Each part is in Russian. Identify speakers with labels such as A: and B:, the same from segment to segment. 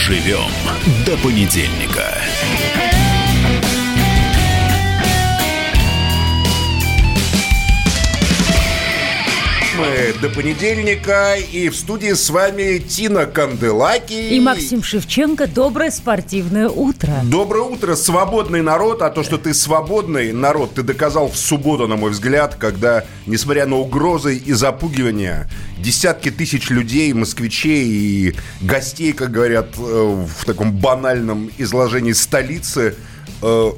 A: Доживем до понедельника.
B: Мы до понедельника. И в студии с вами Тина Канделаки.
C: И Максим Шевченко. Доброе спортивное утро.
B: Доброе утро, свободный народ. А то, что ты свободный народ, ты доказал в субботу, на мой взгляд, когда, несмотря на угрозы и запугивания, десятки тысяч людей, москвичей и гостей, как говорят э, в таком банальном изложении столицы, э,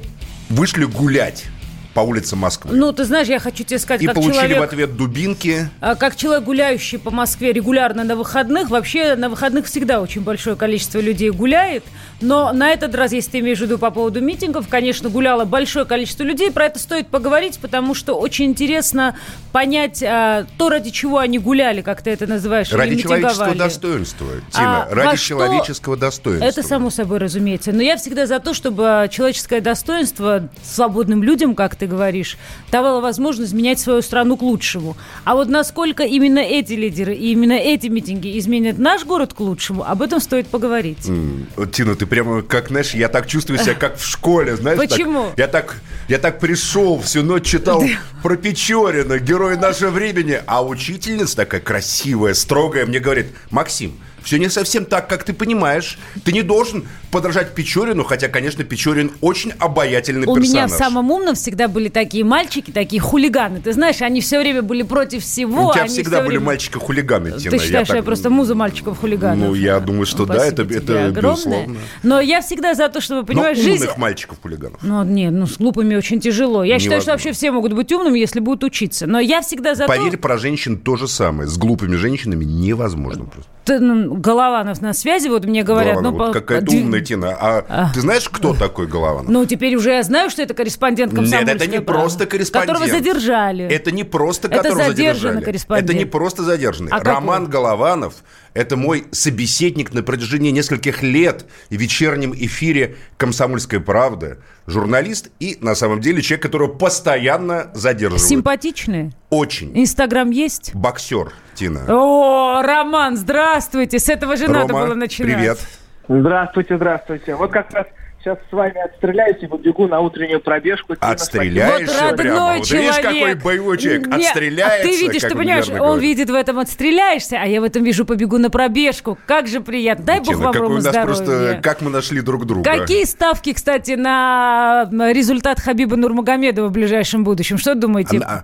B: вышли гулять по улицам Москвы.
C: Ну, ты знаешь, я хочу тебе сказать,
B: и
C: как
B: получили
C: человек...
B: в ответ дубинки.
C: А, как человек, гуляющий по Москве регулярно на выходных, вообще на выходных всегда очень большое количество людей гуляет. Но на этот раз, если ты имеешь в виду по поводу митингов, конечно, гуляло большое количество людей. Про это стоит поговорить, потому что очень интересно понять а, то, ради чего они гуляли, как ты это называешь,
B: Ради человеческого достоинства, Тина. А, ради человеческого достоинства.
C: Это само собой разумеется. Но я всегда за то, чтобы человеческое достоинство свободным людям, как ты говоришь, давало возможность менять свою страну к лучшему. А вот насколько именно эти лидеры и именно эти митинги изменят наш город к лучшему, об этом стоит поговорить.
B: Mm. Тина, ты прямо как, знаешь, я так чувствую себя, как в школе, знаешь.
C: Почему?
B: Так, я, так, я так пришел, всю ночь читал про Печорина, герой нашего времени, а учительница такая красивая, строгая, мне говорит, Максим, все не совсем так, как ты понимаешь. Ты не должен подражать Печорину, хотя, конечно, Печорин очень обаятельный
C: У
B: персонаж.
C: меня в самом умном всегда были такие мальчики, такие хулиганы. Ты знаешь, они все время были против всего.
B: У тебя всегда были
C: время...
B: мальчики-хулиганы, Тина.
C: Ты считаешь, я, так... я просто муза мальчиков-хулиганов?
B: Ну, я думаю, что
C: Спасибо
B: да, это, это
C: огромное.
B: безусловно.
C: Но я всегда за то, чтобы, понимаешь,
B: Но умных
C: жизнь...
B: мальчиков-хулиганов.
C: Ну, нет, ну, с глупыми очень тяжело. Я
B: Невозможно.
C: считаю, что вообще все могут быть умными, если будут учиться. Но я всегда за
B: Поверь,
C: то...
B: про женщин то же самое. С глупыми женщинами невозможно просто.
C: Ты, ну, Голованов на связи, вот мне говорят...
B: Голованов,
C: ну,
B: вот
C: по...
B: какая-то умная Тина. А, а ты знаешь, кто такой Голованов?
C: Ну, теперь уже я знаю, что это корреспондент комсомольской
B: Нет, это не
C: правды,
B: просто корреспондент.
C: Которого задержали.
B: Это не просто
C: это
B: которого
C: задержанный
B: задержали.
C: корреспондент.
B: Это не просто задержанный.
C: А
B: Роман
C: какой?
B: Голованов – это мой собеседник на протяжении нескольких лет в вечернем эфире «Комсомольской правды». Журналист и, на самом деле, человек, которого постоянно задерживают.
C: Симпатичный?
B: Очень.
C: Инстаграм есть?
B: Боксер, Тина.
C: О, Роман, здравствуйте. С этого же
B: Рома,
C: надо было начинать.
B: привет.
D: Здравствуйте, здравствуйте. Вот как раз сейчас с вами отстреляюсь и побегу на утреннюю пробежку.
B: Отстреляешься
C: Вот родной
B: прямо. Вот видишь,
C: человек.
B: какой боевой человек.
C: Не,
B: Отстреляется,
C: а ты видишь,
B: как
C: ты понимаешь, он
B: говорит.
C: видит в этом отстреляешься, а я в этом вижу побегу на пробежку. Как же приятно. Дай бог вам, Рома, здоровья.
B: просто, как мы нашли друг друга.
C: Какие ставки, кстати, на результат Хабиба Нурмагомедова в ближайшем будущем? Что думаете?
B: Она,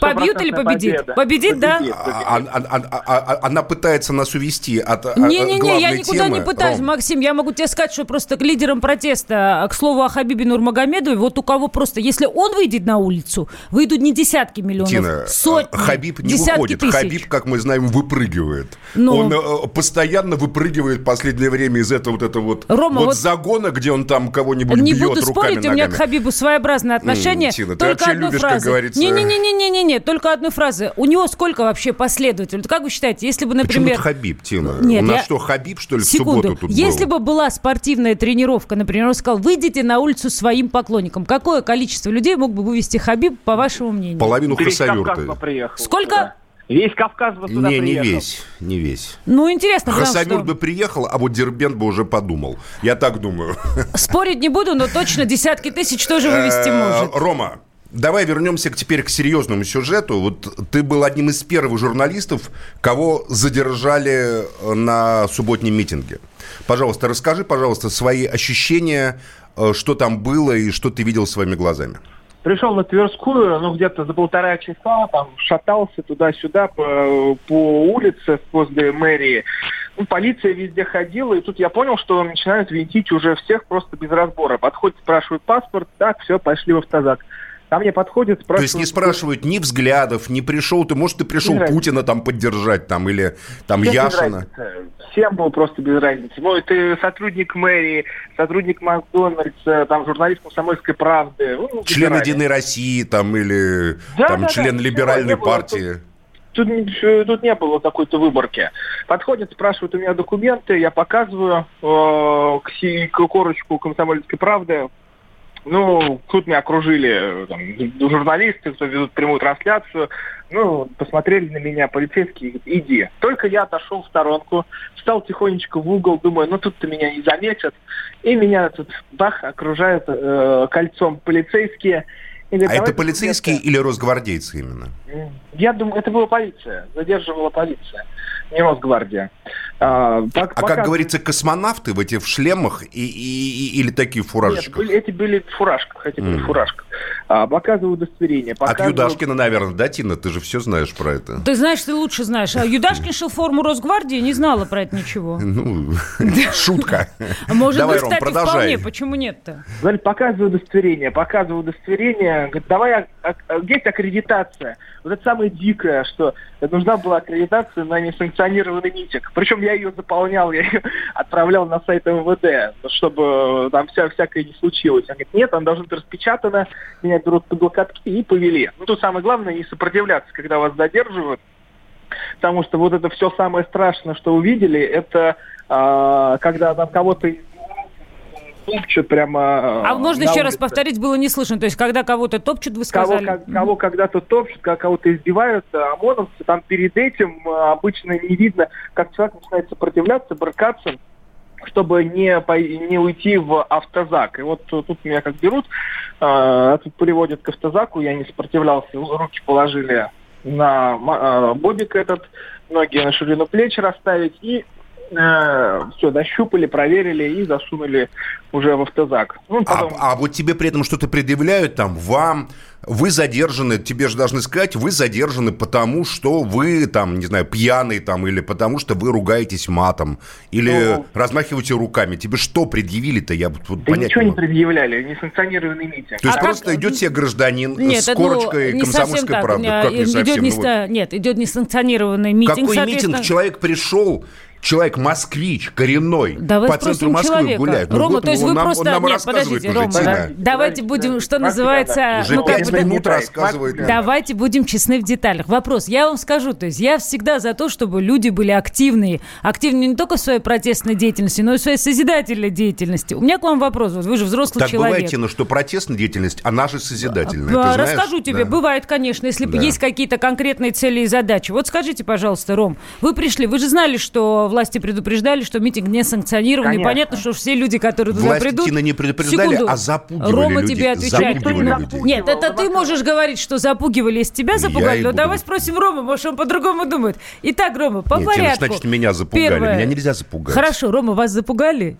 C: Побьют или победит?
D: Победа.
C: Победит, да?
D: Победит.
B: а- а- а- а- а- она пытается нас увести от а,
C: Не-не-не, я никуда
B: темы.
C: не пытаюсь,
B: Ром,
C: Максим. Я могу тебе сказать, что просто к лидерам протеста, к слову о Хабибе Нурмагомедове, вот у кого просто, если он выйдет на улицу, выйдут не десятки миллионов,
B: Тина,
C: сотни,
B: э, Хабиб не выходит.
C: тысяч.
B: Хабиб, как мы знаем, выпрыгивает.
C: Ну.
B: Он э, постоянно выпрыгивает в последнее время из этого вот этого вот,
C: Рома,
B: вот
C: вот-
B: загона, где он там кого-нибудь
C: Не
B: бьет
C: буду
B: руками,
C: спорить, у меня к
B: ногами.
C: Хабибу своеобразное отношение.
B: Тина, ты
C: только
B: вообще
C: одной
B: любишь, как
C: фразы.
B: говорится-
C: Не-не-не-не-не-не, только одной фразы. У него сколько вообще последователей? Как вы считаете, если бы,
B: Почему
C: например...
B: тут Хабиб, Тина?
C: Нет,
B: у нас
C: я-
B: что, Хабиб, что ли, в
C: Секунду.
B: субботу тут
C: Если
B: был?
C: бы была спортивная тренировка, например, он сказал, выйдите на улицу своим поклонникам, какое количество людей мог бы вывести Хабиб, по вашему мнению?
B: Половину
D: приехал.
C: Сколько?
D: сюда. Весь Кавказ бы сюда
B: Не, не
D: приехал.
B: весь, не весь.
C: Ну, интересно, что-
B: бы приехал, а вот Дербент бы уже подумал. Я так думаю.
C: Спорить не буду, но точно десятки тысяч тоже вывести
B: Э,
C: может.
B: Рома, давай вернемся к- теперь к серьезному сюжету. Вот ты был одним из первых журналистов, кого задержали на субботнем митинге. Пожалуйста, расскажи, пожалуйста, свои ощущения, э, что там было и что ты видел своими глазами.
D: Пришел на Тверскую, ну, где-то за полтора часа, там, шатался туда-сюда по, по улице возле мэрии. Ну, полиция везде ходила, и тут я понял, что начинают винтить уже всех просто без разбора. Подходят, спрашивают паспорт, так, все, пошли в автозак. Ко мне подходят,
B: То
D: спрашивают...
B: есть не спрашивают ни взглядов, не пришел ты, может, ты пришел
D: Без разницы.
B: Путина там поддержать, там, или там
D: Всем
B: Яшина.
D: Всем было просто без разницы. Мой, ты сотрудник мэрии, сотрудник Макдональдса, там, журналист комсомольской правды. Ну, без
B: Член. Единой России, там, или
D: Да,
B: там,
D: да, да,
B: член
D: всего
B: либеральной
D: было.
B: партии.
D: Тут, тут не было какой-то выборки. Подходят, спрашивают у меня документы, я показываю э, кси- к- корочку комсомольской правды. Ну, тут меня окружили там, журналисты, кто ведут прямую трансляцию. Ну, посмотрели на меня полицейские, говорят, иди. Только я отошел в сторонку, встал тихонечко в угол, думаю, ну тут-то меня не заметят. И меня тут, бах, окружают э, кольцом полицейские.
B: И говорят, а это полицейские или росгвардейцы именно?
D: Я думаю, это была полиция, задерживала полиция не Росгвардия.
B: А, так, а пока... как говорится, космонавты в этих шлемах и, и, и, или такие в фуражечках?
D: Нет, были, эти были в фуражках, эти mm. были в фуражках. А, показываю удостоверение.
B: Показываю... От Юдашкина, наверное, да, Тина? Ты же все знаешь про это.
C: Ты знаешь, ты лучше знаешь. А Юдашкин шел форму Росгвардии, не знала про это ничего.
B: Ну, шутка.
C: Может быть, кстати, вполне. Почему нет-то?
D: Показываю удостоверение, показываю удостоверение. Говорит, давай, есть аккредитация. Вот это самое дикое, что нужна была аккредитация на несанкционированный митинг. Причем я ее заполнял, я ее отправлял на сайт МВД, чтобы там вся, всякое не случилось. Он говорит, нет, он должен быть распечатано, меня берут под локотки и повели. Ну, тут самое главное не сопротивляться, когда вас задерживают, потому что вот это все самое страшное, что увидели, это э, когда там кого-то топчут прямо
C: А можно еще улице. раз повторить, было не слышно. То есть, когда кого-то топчут, вы сказали?
D: Кого, кого когда-то топчут, кого-то избивают, ОМОНовцы, там перед этим э, обычно не видно, как человек начинает сопротивляться, брыкаться, чтобы не, не уйти в автозак. И вот тут меня как берут, э, тут приводят к автозаку, я не сопротивлялся, руки положили на э, бобик этот, ноги на ширину плеч расставить и э, все, дощупали, проверили и засунули уже в автозак.
B: Ну, потом... а, а вот тебе при этом что-то предъявляют там, вам, вы задержаны, тебе же должны сказать, вы задержаны потому, что вы там, не знаю, пьяный там, или потому что вы ругаетесь матом, или ну, размахиваете руками. Тебе что предъявили-то? Я вот,
D: да понять ничего не, не предъявляли, несанкционированный митинг.
B: То есть а просто как... идет себе гражданин нет, с ну, корочкой ну, комсомольской правды? Как не
C: совсем? Идет не, ну, нет, идет несанкционированный митинг.
B: Какой митинг? Человек пришел, человек москвич, коренной,
C: Давай по центру Москвы человека. гуляет. Ну, Рома, вот, то есть вы нам, просто... Он нам Нет, подождите, Рома, да, давайте будем, что называется...
B: Уже ну, как бы, минут рассказывает.
C: Давайте будем честны в деталях. Вопрос, я вам скажу, то есть я всегда за то, чтобы люди были активные. Активные не только в своей протестной деятельности, но и в своей созидательной деятельности. У меня к вам вопрос, вот вы же взрослый
B: так
C: человек. Так
B: бывает, но что протестная деятельность, она же созидательная, а,
C: Расскажу тебе, да. бывает, конечно, если да. есть какие-то конкретные цели и задачи. Вот скажите, пожалуйста, Ром, вы пришли, вы же знали, что власти предупреждали, что митинг не санкционированный. Конечно. Понятно, что все люди, которые туда
B: власти
C: придут...
B: не предупреждали, Секунду. а запугивали
C: Рома
B: людей.
C: тебе отвечает.
B: Запугивали людей.
C: Нет, это ты можешь говорить, что запугивали, если тебя запугали. Но давай спросим Рома, может, он по-другому думает. Итак, Рома, по
B: Нет,
C: порядку.
B: значит, меня запугали. Первое. Меня нельзя запугать.
C: Хорошо, Рома, вас запугали?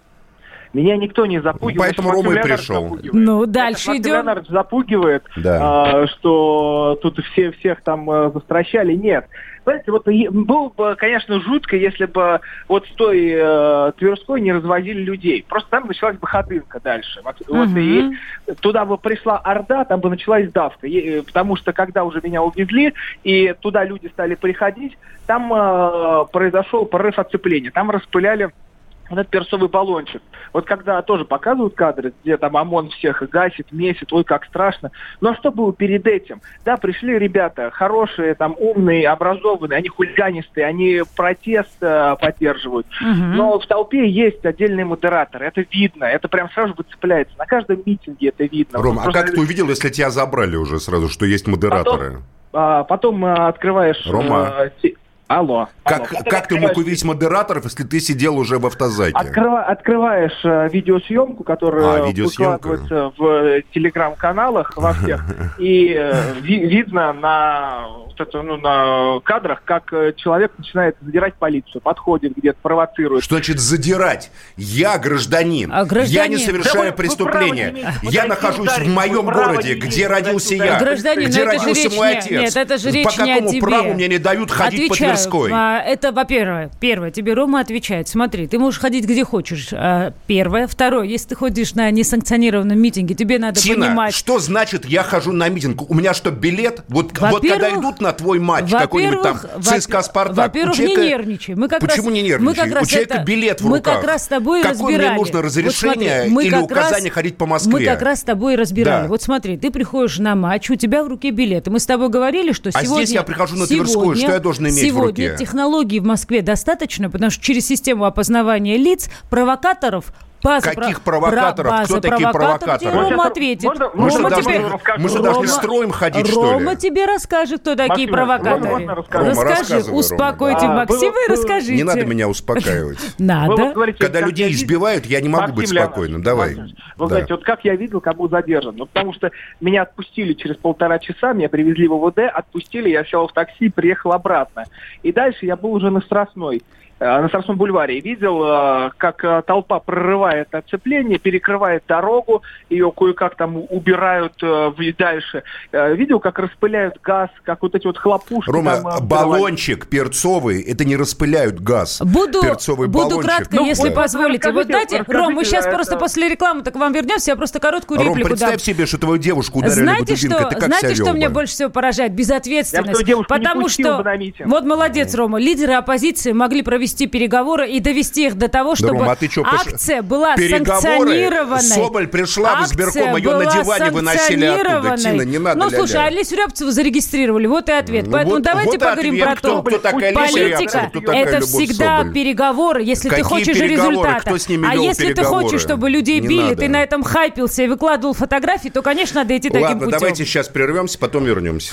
D: Меня никто не запугивает. Ну,
B: поэтому Рома и пришел.
C: Ну, дальше идем.
D: Леонард запугивает, да. а, что тут все всех там а, застращали. Нет. Знаете, вот было бы, конечно, жутко, если бы вот с той э, Тверской не развозили людей. Просто там началась бы ходынка дальше. Вот, угу. вот и туда бы пришла Орда, там бы началась давка. И, э, потому что когда уже меня увезли, и туда люди стали приходить, там э, произошел порыв отцепления. Там распыляли этот перцовый баллончик. Вот когда тоже показывают кадры, где там ОМОН всех гасит, месит, ой, как страшно. Но что было перед этим? Да, пришли ребята хорошие, там умные, образованные, они хулиганистые, они протест э, поддерживают. Угу. Но в толпе есть отдельные модераторы, это видно, это прям сразу выцепляется. На каждом митинге это видно.
B: Ром, а как ты увидел, если тебя забрали уже сразу, что есть модераторы?
D: Потом, а, потом э, открываешь...
B: Рома.
D: Э, Алло.
B: Как,
D: алло.
B: как ты мог увидеть модераторов, если ты сидел уже в автозаке?
D: Открыва, открываешь э, видеосъемку, которая а, выкладывается в э, телеграм-каналах во всех, и э, ви, видно на это, ну, на кадрах, как э, человек начинает задирать полицию, подходит где-то, провоцирует.
B: Что значит задирать? Я гражданин. А гражданин... Я не совершаю да преступление. Вы, я нахожусь в моем городе, где родился я.
C: Гражданин,
B: где
C: родился
B: речь мой отец.
C: Нет, это же речь
B: По какому
C: не о тебе.
B: праву мне не дают ходить Отвечаю, по Тверской?
C: А, это, во-первых, первое, тебе Рома отвечает. Смотри, ты можешь ходить где хочешь. А, первое. Второе, если ты ходишь на несанкционированном митинге, тебе надо
B: Тина,
C: понимать...
B: что значит я хожу на митинг? У меня что, билет? Вот, вот когда идут на твой матч какой-нибудь там ЦСКА «Спартак».
C: Во-первых, человека... не нервничай. Мы как
B: Почему
C: раз,
B: не нервничай? Мы как раз У человека это... билет в руках.
C: Мы как раз с тобой
B: Какое
C: разбирали.
B: мне нужно разрешение вот смотри, или указание раз, ходить по Москве?
C: Мы как раз с тобой разбирали. Да. Вот смотри, ты приходишь на матч, у тебя в руке билет. И мы с тобой говорили, что
B: а
C: сегодня...
B: здесь я прихожу на Тверскую, что я должен иметь
C: сегодня
B: в руке?
C: Сегодня технологий в Москве достаточно, потому что через систему опознавания лиц провокаторов База
B: Каких
C: про-
B: провокаторов?
C: бра-
B: Кто
C: база
B: такие провокаторы?
C: Рома
D: Сейчас,
C: ответит.
D: можно-
B: Мы что,
C: Рома
B: должны,
C: тебе-
D: расскажу.
B: мы что, должны
C: Рома-
B: строем ходить, что
C: Рома
B: ли?
C: тебе расскажет, кто такие
D: Максим,
C: провокаторы.
D: можно расскажу?
B: Рома,
C: Расскажи,
B: рассказывай, Рома.
C: успокойте
D: А,
C: Максима
D: было-
C: и расскажите.
B: Не надо меня успокаивать.
C: Надо.
B: Когда людей избивают, я не могу быть спокойным. Давай.
D: Вы
B: Да.
D: знаете, вот как я видел, как был задержан. Ну, потому что меня отпустили через полтора часа, меня привезли в ОВД, отпустили, я сел в такси, приехал обратно. И дальше я был уже на Страстной. Э, На Страстном бульваре И видел, э, как э, толпа прорывает оцепление, перекрывает дорогу, ее кое-как там убирают в- дальше. Видел, как распыляют газ, как вот эти вот хлопушки.
B: Рома,
D: там,
B: баллончик перцовый, это не распыляют газ.
C: Буду,
B: Перцовый
C: буду
B: баллончик.
C: кратко,
D: Ну,
C: если
D: вот
C: позволите. Вот
D: расскажите,
C: Ром, мы сейчас
D: это-
C: просто после рекламы так к вам вернемся, я просто короткую
B: Ром,
C: реплику дам.
B: представь себе, что твою девушку ударили
C: Знаете, что,
B: Ты как
C: знаете, что
B: вел
C: меня больше всего поражает? Безответственность.
D: Я
C: Потому что...
D: бы на митинг.
C: Вот молодец, Рома. Лидеры оппозиции могли провести переговоры и довести их до того, чтобы
B: Рома, а ты чё,
C: акция была санкционированной.
B: Соболь пришла в избирком,
C: Акция
B: её на диване выносили оттуда. Тина, не надо
C: Ну,
B: ля-ля.
C: слушай, Олесю Рябцеву зарегистрировали, вот и ответ.
B: Ну,
C: Поэтому
B: вот-
C: давайте
B: вот
C: поговорим
B: ответ,
C: про
B: кто-
C: то.
B: кто такая Олеся
C: Политика
B: кто такая
C: это всегда
B: Соболь.
C: переговоры, если ты
B: Какие
C: хочешь
B: переговоры?
C: результата.
B: Кто с ними
C: а если ты хочешь, чтобы людей
B: Не
C: били,
B: надо.
C: ты на этом хайпился и выкладывал фотографии, то, конечно, надо идти таким
B: Ладно,
C: путем.
B: давайте сейчас прервемся, потом вернемся.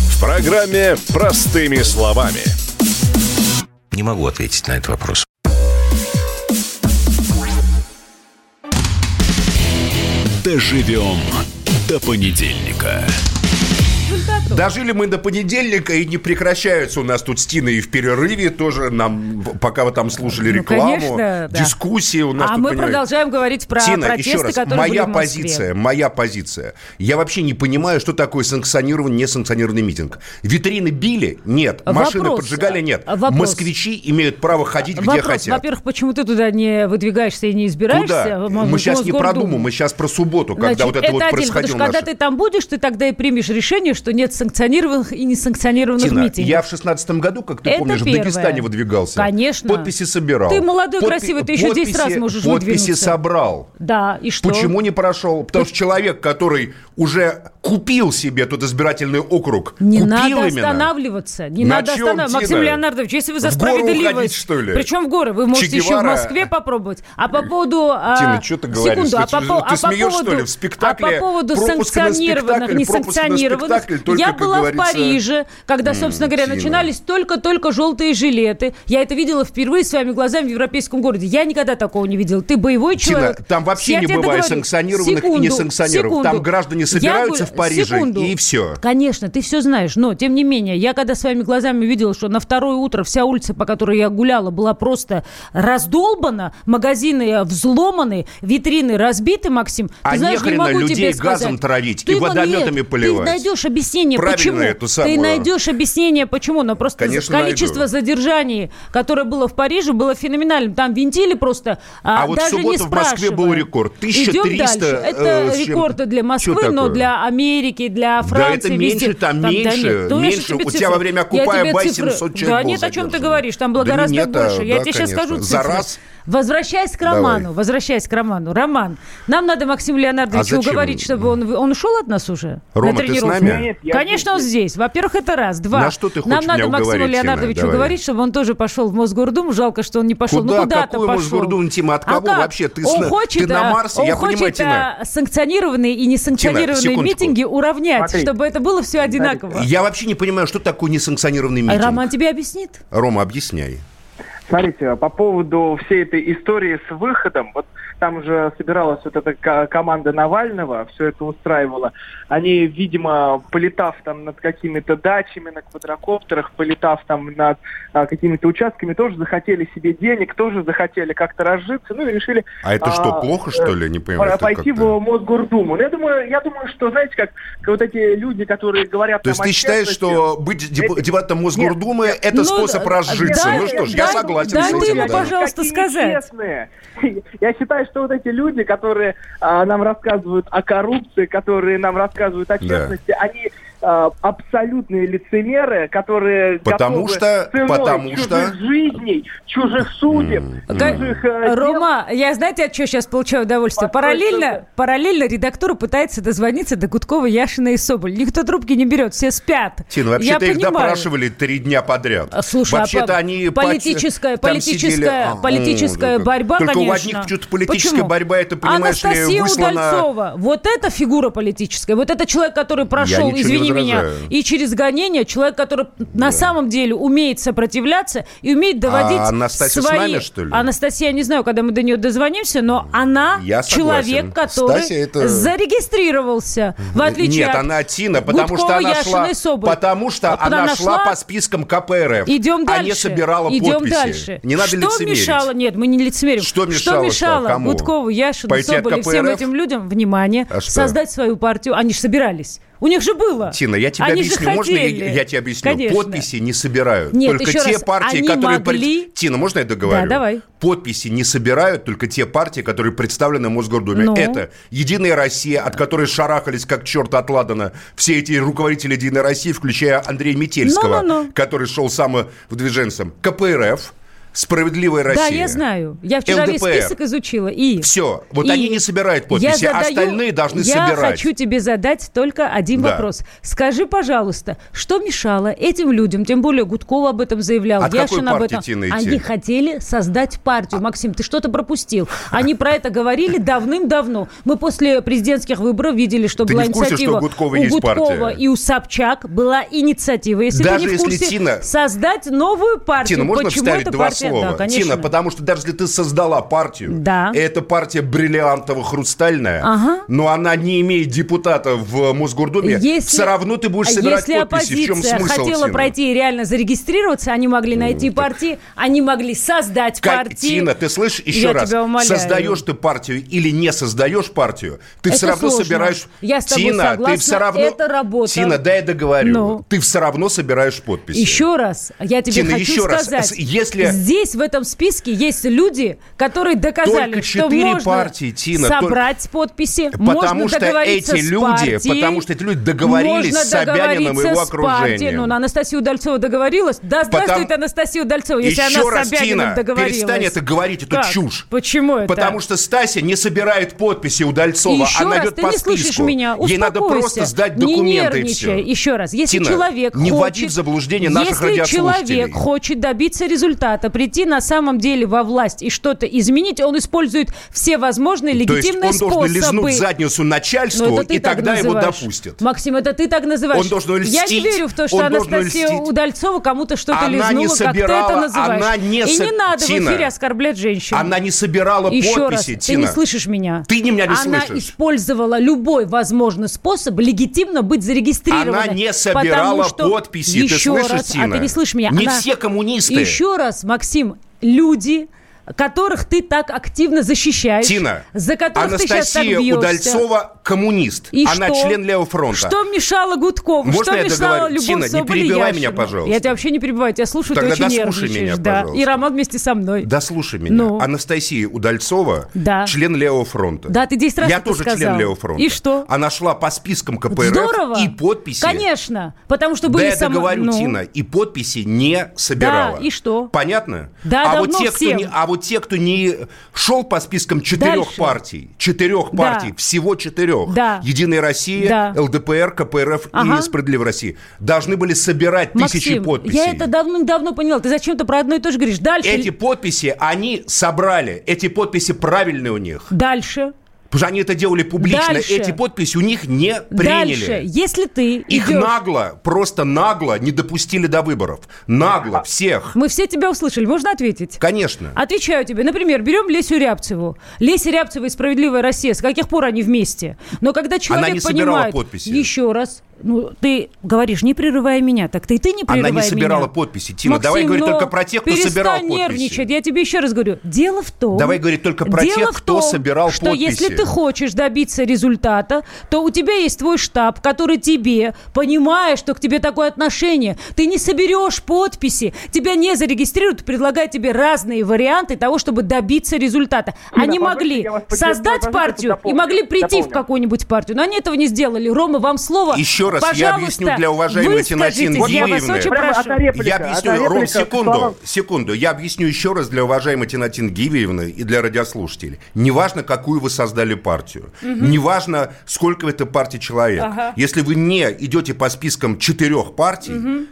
E: программе «Простыми словами».
F: Не могу ответить на этот вопрос.
A: Доживем до понедельника.
B: Дожили мы до понедельника, и не прекращаются у нас тут с Тиной и в перерыве тоже нам, пока вы там слушали
C: Ну,
B: рекламу,
C: конечно, да.
B: дискуссии у нас
C: а
B: тут,
C: мы
B: понимаете.
C: продолжаем говорить про
B: Тина,
C: протесты,
B: еще раз,
C: которые
B: моя
C: были в Москве.
B: позиция, моя позиция. Я вообще не понимаю, что такое санкционированный, несанкционированный митинг. Витрины били? Нет. Машины
C: Вопрос.
B: поджигали? Нет.
C: Вопрос.
B: Москвичи имеют право ходить где
C: Вопрос,
B: хотят.
C: во-первых, почему ты туда не выдвигаешься и не избираешься?
B: Куда? Мы сейчас не про? Думу, мы сейчас про субботу, когда
C: Значит,
B: вот это, вот
C: один,
B: происходило.
C: потому что когда ты там будешь, ты тогда и примешь решение, что нет санкционированных и несанкционированных
B: Тина,
C: митингов.
B: я в шестнадцатом году, как ты
C: Это
B: помнишь,
C: первое.
B: в Дагестане выдвигался.
C: Конечно.
B: Подписи собирал.
C: Ты молодой, красивый, ты еще 10 раз можешь
B: Подписи
C: выдвинуться.
B: собрал.
C: Да, и что?
B: Почему не прошел? Потому что человек, который уже купил себе тот избирательный округ,
C: Не
B: купил
C: надо
B: именно.
C: останавливаться. Не
B: На
C: надо останавливаться. Максим? Леонардович, если вы за
B: В
C: справедливость...
B: уходить, что ли?
C: Причем в горы. Вы можете еще в? Москве попробовать. А по поводу... а,
B: Тина, что ты говоришь?
C: Секунду. А по,
B: ты
C: по- а по
B: смеешь, что
C: поводу,
B: ли? В спектакле
C: а по поводу санкционированных, несанкционированных...
B: только,
C: я была в Париже, когда, собственно говоря,
B: Тина.
C: начинались только-только желтые жилеты. Я это видела впервые своими глазами в европейском городе. Я никогда такого не видела. Ты боевой
B: Тина,
C: человек.
B: там вообще
C: Я
B: не бывает санкционированных и
C: Секунду,
B: несанкционированных. Там
C: секунду.
B: граждане
C: Я
B: собираются в Париже,
C: секунду.
B: и всё.
C: Конечно, ты все знаешь, но тем не менее, я когда своими глазами видела, что на второе утро вся улица, по которой я гуляла, была просто раздолбана, магазины взломаны, витрины разбиты, Максим. Ты
B: А
C: знаешь, не могу
B: людей
C: тебе сказать.
B: газом травить
C: Ты
B: и
C: мо-
B: водометами
C: нет,
B: поливать.
C: Ты найдешь объяснение,
B: Правильно
C: почему.
B: эту самую.
C: Ты найдешь объяснение, почему. Но просто
B: Конечно,
C: количество
B: найду.
C: задержаний, которое было в Париже, было феноменальным. Там винтили просто, а,
B: А вот в
C: даже не
B: субботу в Москве был рекорд.
C: Идем
B: 1300,
C: дальше.
B: э,
C: Это
B: чем-то.
C: рекорды для Москвы, но
B: такое?
C: для Америки, для Франции.
B: это
C: везде.
B: меньше, там
C: да
B: меньше,
C: нет. Ну,
B: меньше. У тебя во время Окупая Бай
C: цифры-
B: 700 человек
C: Да нет, о чем ты говоришь, там было
B: Да
C: гораздо
B: нет, а,
C: больше. Я
B: да,
C: тебе сейчас скажу
B: За
C: цифры.
B: раз?
C: Возвращаясь к
B: Давай.
C: роману, возвращаясь к роману. Роман, нам надо Максима Леонардовича
B: А
C: уговорить, чтобы он, он ушел от нас уже
B: Рома,
C: на
B: ты с
C: тренировку.
B: нами?
D: Нет, я
C: Конечно, он здесь. Во-первых, это раз. Два.
B: На что ты хочешь
C: Нам надо
B: меня
C: Максиму
B: Тина?
C: Леонардовичу
B: Давай.
C: уговорить, чтобы он тоже пошел в Мосгордуму. Жалко, что он не пошел.
B: Куда?
C: Ну, куда-то
B: Какой
C: пошел.
B: Мосгордум, Тима? От
C: А
B: кого
C: как?
B: вообще? Ты с-
C: он
B: ты
C: хочет,
B: на
C: а,
B: Марсе?
C: Он
B: Я понимаю,
C: хочет
B: Тина.
C: а, санкционированные и несанкционированные
B: секундочку.
C: митинги уравнять,
D: Смотри.
C: чтобы это было все одинаково.
B: Я вообще не понимаю, что такое несанкционированный
C: А
B: митинг.
C: Роман тебе объяснит?
B: Рома, объясняй.
D: Смотрите, по поводу всей этой истории с выходом, вот там же собиралась вот эта ко- команда Навального, все это устраивала. Они, видимо, полетав там над какими-то дачами, на квадрокоптерах, полетав там над а, какими-то участками, тоже захотели себе денег, тоже захотели как-то разжиться, ну и решили...
B: А это что, плохо, что ли? Не понимаю.
D: Пойти в Мосгордуму. Ну, я думаю, я думаю, что, знаете, как, вот эти люди, которые говорят
B: То есть ты считаешь, что быть депутатом Мосгордумы
D: Нет,
B: это
C: Ну,
B: способ
C: да,
B: разжиться?
C: да,
B: ну что ж, я согласен
C: да,
B: с этим.
C: ему,
B: да.
C: пожалуйста, сказать.
D: Я считаю, что вот эти люди, которые а, нам рассказывают о коррупции, которые нам рассказывают о
B: Да.
D: честности, они а, абсолютные лицемеры, которые
B: Потому
D: готовы
B: что-
D: ценой
B: потому
D: чужих
B: что-
D: жизней, чужих судеб, чужих э, дел
C: Рома, я знаете, от чего сейчас получаю удовольствие?
D: Постой,
C: Параллельно,
D: стой.
C: параллельно редактура пытается дозвониться до Гудкова, Яшина и Соболь. Никто трубки не берет, все спят.
B: Тина,
C: Я
B: вообще-то их
C: понимаю.
B: допрашивали три дня подряд.
C: А, Слушай, а
B: вообще-то
C: по-
B: они
C: политическая,
B: там
C: политическая,
B: сидели- А,
C: политическая
B: ну,
C: борьба,
B: Только
C: конечно.
B: у одних что-то политическая
C: Почему?
B: борьба, это, понимаешь ли,
C: Анастасия
B: выслана...
C: Удальцова, вот это фигура политическая, вот это человек, который прошел, извини меня, и через гонение, человек, который на самом деле умеет сопротивляться и умеет доводить
B: А Анастасия с
C: свои...
B: нами, что ли?
C: Анастасия, я не знаю, когда мы до нее дозвонимся, но она
B: Я согласен.
C: человек, который
B: это-
C: зарегистрировался, в отличие
B: Нет,
C: от
B: она Тина, потому
C: Гудкова,
B: что она
C: Яшина
B: шла, потому что
C: Вот
B: она,
C: она
B: шла по спискам КПРФ,
C: Идем дальше.
B: а не собирала
C: Идем
B: подписи.
C: дальше.
B: Не надо
C: что
B: лицемерить.
C: мешало? Нет, мы не лицемерим.
B: Что мешало,
C: мешало
B: что? Кому?
C: Гудкову, Яшину,
B: Пойти
C: Соболю и всем этим людям, внимание,
B: А что?
C: создать свою партию? Они же собирались. У них же было.
B: Тина, я тебе
C: Они
B: объясню, можно я, я тебе объясню?
C: Конечно.
B: Подписи не собирают.
C: Нет,
B: только те
C: раз,
B: партии,
C: они
B: которые...
C: могли-
B: пред- Тина, можно я договорю?
C: Да, давай.
B: Подписи не собирают только те партии, которые представлены в Мосгордуме.
C: Ну?
B: Это Единая Россия, от которой шарахались как черт от Ладана все эти руководители Единой России, включая Андрея Метельского,
C: Ну-ну-ну.
B: который шел самовыдвиженцем. КПРФ, Справедливая Россия.
C: Да, я знаю. Я вчера весь
B: ЛДПР.
C: список изучила. И...
B: Все. Вот
C: И
B: они не собирают подписи,
C: я
B: а
C: задаю-
B: остальные должны
C: я
B: собирать.
C: хочу тебе задать только один
B: Да.
C: вопрос. Скажи, пожалуйста, что мешало этим людям, тем более Гудкова об этом заявлял,
B: От
C: Яшин об этом.
B: Идти?
C: Они хотели создать партию. Максим, ты что-то пропустил. Они про это говорили давным-давно. Мы после президентских выборов видели, что
B: Ты
C: была
B: не в курсе,
C: инициатива
B: что у Гудкова
C: у
B: есть
C: Гудкова
B: партия?
C: и у Собчак была инициатива, если
B: Даже
C: ты не в
B: если,
C: курсе,
B: Тина-
C: создать новую партию.
B: Тина, можно
C: Почему
B: вставить два
C: партия?
B: Слова?
C: Да, конечно.
B: Тина, потому что даже если ты создала партию,
C: Да.
B: эта партия бриллиантово-хрустальная,
C: Ага.
B: но она не имеет депутата в Мосгордуме,
C: Если-
B: все равно ты будешь собирать
C: Если
B: подписи. В чем
C: оппозиция
B: смысл,
C: хотела
B: Тина?
C: пройти и реально зарегистрироваться, они могли найти партии, они могли создать
B: Как,
C: партии.
B: Тина, ты слышишь еще
C: Я
B: раз?
C: тебя умоляю.
B: Создаешь ты партию или не создаешь партию, ты
C: Это
B: все равно
C: сложно.
B: собираешь.
C: Я с тобой
B: Тина,
C: согласна,
B: ты все равно.
C: это работа.
B: Тина, дай я договорю.
C: Ну.
B: Ты все равно собираешь подписи.
C: Еще раз, я тебе
B: Тина,
C: хочу
B: еще раз,
C: сказать,
B: с- если-
C: здесь в этом списке есть люди, которые доказали,
B: Только
C: что можно
B: партии, Тина,
C: собрать подписи,
B: Потому
C: можно
B: что
C: договориться
B: эти
C: с
B: люди,
C: партией,
B: потому что эти люди договорились с Собяниным и его
C: с партией.
B: окружением.
C: Ну, Анастасия Удальцова договорилась. Да здравствует
B: Потому-
C: Анастасия Удальцова, если
B: Еще
C: она
B: раз,
C: с Собяниным
B: Тина,
C: договорилась.
B: перестань это говорить, эту
C: Как?
B: чушь.
C: Почему это?
B: Потому что Стася не собирает подписи у Дальцова.
C: Еще
B: Она
C: раз,
B: идет
C: ты
B: по
C: не
B: списку.
C: слышишь меня,
B: Ей надо просто сдать
C: Не
B: документы и
C: нервничай.
B: все.
C: Еще раз, если
B: Тина,
C: человек
B: не
C: хочет...
B: вводи в заблуждение наших
C: Если человек хочет добиться результата, прийти на самом деле во власть и что-то изменить, он использует все возможные
B: То есть
C: легитимные
B: он должен
C: способы.
B: лизнуть задницу
C: Ну,
B: начальству,
C: ты
B: и тогда его
C: называешь.
B: допустят.
C: Максим, это ты так называешь.
B: Он должен
C: Я не
B: льстить,
C: верю в то, что
B: он должен
C: Анастасия
B: льстить.
C: Удальцова кому-то что-то
B: Она
C: лизнула,
B: не
C: как ты
B: собирала,
C: это называешь.
B: она не
C: И
B: со-
C: не надо
B: Тина,
C: в эфире оскорблять женщин.
B: Она не собирала
C: Еще раз,
B: подписи,
C: ты
B: Тина.
C: не слышишь меня.
B: Ты не меня не
C: Она
B: слышишь.
C: использовала любой возможный способ легитимно быть зарегистрированной.
B: Она не собирала
C: Потому что-
B: подписи, ты
C: Еще
B: слышишь,
C: раз,
B: Тина?
C: А ты не слышишь меня.
B: Не
C: Она-
B: все коммунисты.
C: Еще раз, Максим, люди которых ты так активно защищаешь,
B: Тина,
C: за которых ты сейчас так
B: Анастасия
C: бьешься.
B: Удальцова коммунист.
C: И
B: Она
C: что?
B: член Левого фронта.
C: Что мешало Гудкову?
B: Можно
C: что
B: я
C: мешало? Любовь
B: Тина, не перебивай меня, пожалуйста.
C: Я тебя вообще не перебиваю, я слушаю,
B: Тогда
C: ты очень
B: дослушай меня,
C: да.
B: пожалуйста.
C: И Роман вместе со мной.
B: Да слушай меня.
C: Ну?
B: Анастасия Удальцова
C: Да.
B: член Левого фронта.
C: Да, ты 10 раз
B: Я тоже
C: сказал.
B: член Левого фронта.
C: И что?
B: Она шла по спискам КПРФ
C: Здорово.
B: и подписи.
C: Конечно, потому что
B: Да
C: были
B: я
C: сама-
B: договорю,
C: ну,
B: Тина, и подписи не собирала.
C: Да, и что?
B: Понятно?
C: Да,
B: а вот те, кто
C: всем.
B: не, а вот те, кто не шел по спискам четырех
C: Дальше.
B: партий, четырех
C: Да.
B: партий, всего четырех,
C: Да.
B: Единая Россия,
C: Да.
B: ЛДПР, КПРФ
C: Ага.
B: и Справедливая Россия, должны были собирать тысячи
C: Максим,
B: подписей.
C: я это давно-давно поняла. Ты зачем-то про одно и то же говоришь. Дальше.
B: Эти подписи они собрали. Эти подписи правильные у них.
C: Дальше.
B: Потому что они это делали публично.
C: Дальше.
B: Эти подписи у них не приняли.
C: Дальше, если ты
B: Их
C: идешь-
B: нагло, просто нагло не допустили до выборов. Нагло, всех.
C: Мы все тебя услышали, можно ответить?
B: Конечно.
C: Отвечаю тебе. Например, берем Лесю Рябцеву. Леся Рябцева и «Справедливая Россия». С каких пор они вместе? Но когда человек
B: не собирала
C: понимает...
B: подписи.
C: Еще раз. Ну, ты говоришь, не прерывая меня. Так ты, ты не
B: Она
C: прерывай
B: не собирала
C: меня.
B: подписи. Тина,
C: Максим,
B: давай говорить только про тех, кто собирал подписи.
C: нервничать. Я тебе еще раз говорю. Дело в том...
B: Давай говорить только про тех, кто собирал
C: что
B: подписи.
C: если ты хочешь добиться результата, то у тебя есть твой штаб, который тебе, понимая, что к тебе такое отношение, ты не соберешь подписи, тебя не зарегистрируют, предлагают тебе разные варианты того, чтобы добиться результата.
D: Тина,
C: они могли
D: я
C: создать партию и могли прийти в
D: дополню.
C: какую-нибудь партию, но они этого не сделали. Рома, вам слово.
B: Еще раз я
C: Пожалуйста,
B: объясню для уважаемой Тинатин
C: выскажитесь, Я
B: Я объясню, Ром, секунду, секунду. Я объясню еще раз для уважаемой Тинатин Гивиевны и для радиослушателей. Неважно, какую вы создали партию. Неважно, сколько в этой партии человек.
C: Ага.
B: Если вы не идете по спискам четырех партий, Справедливая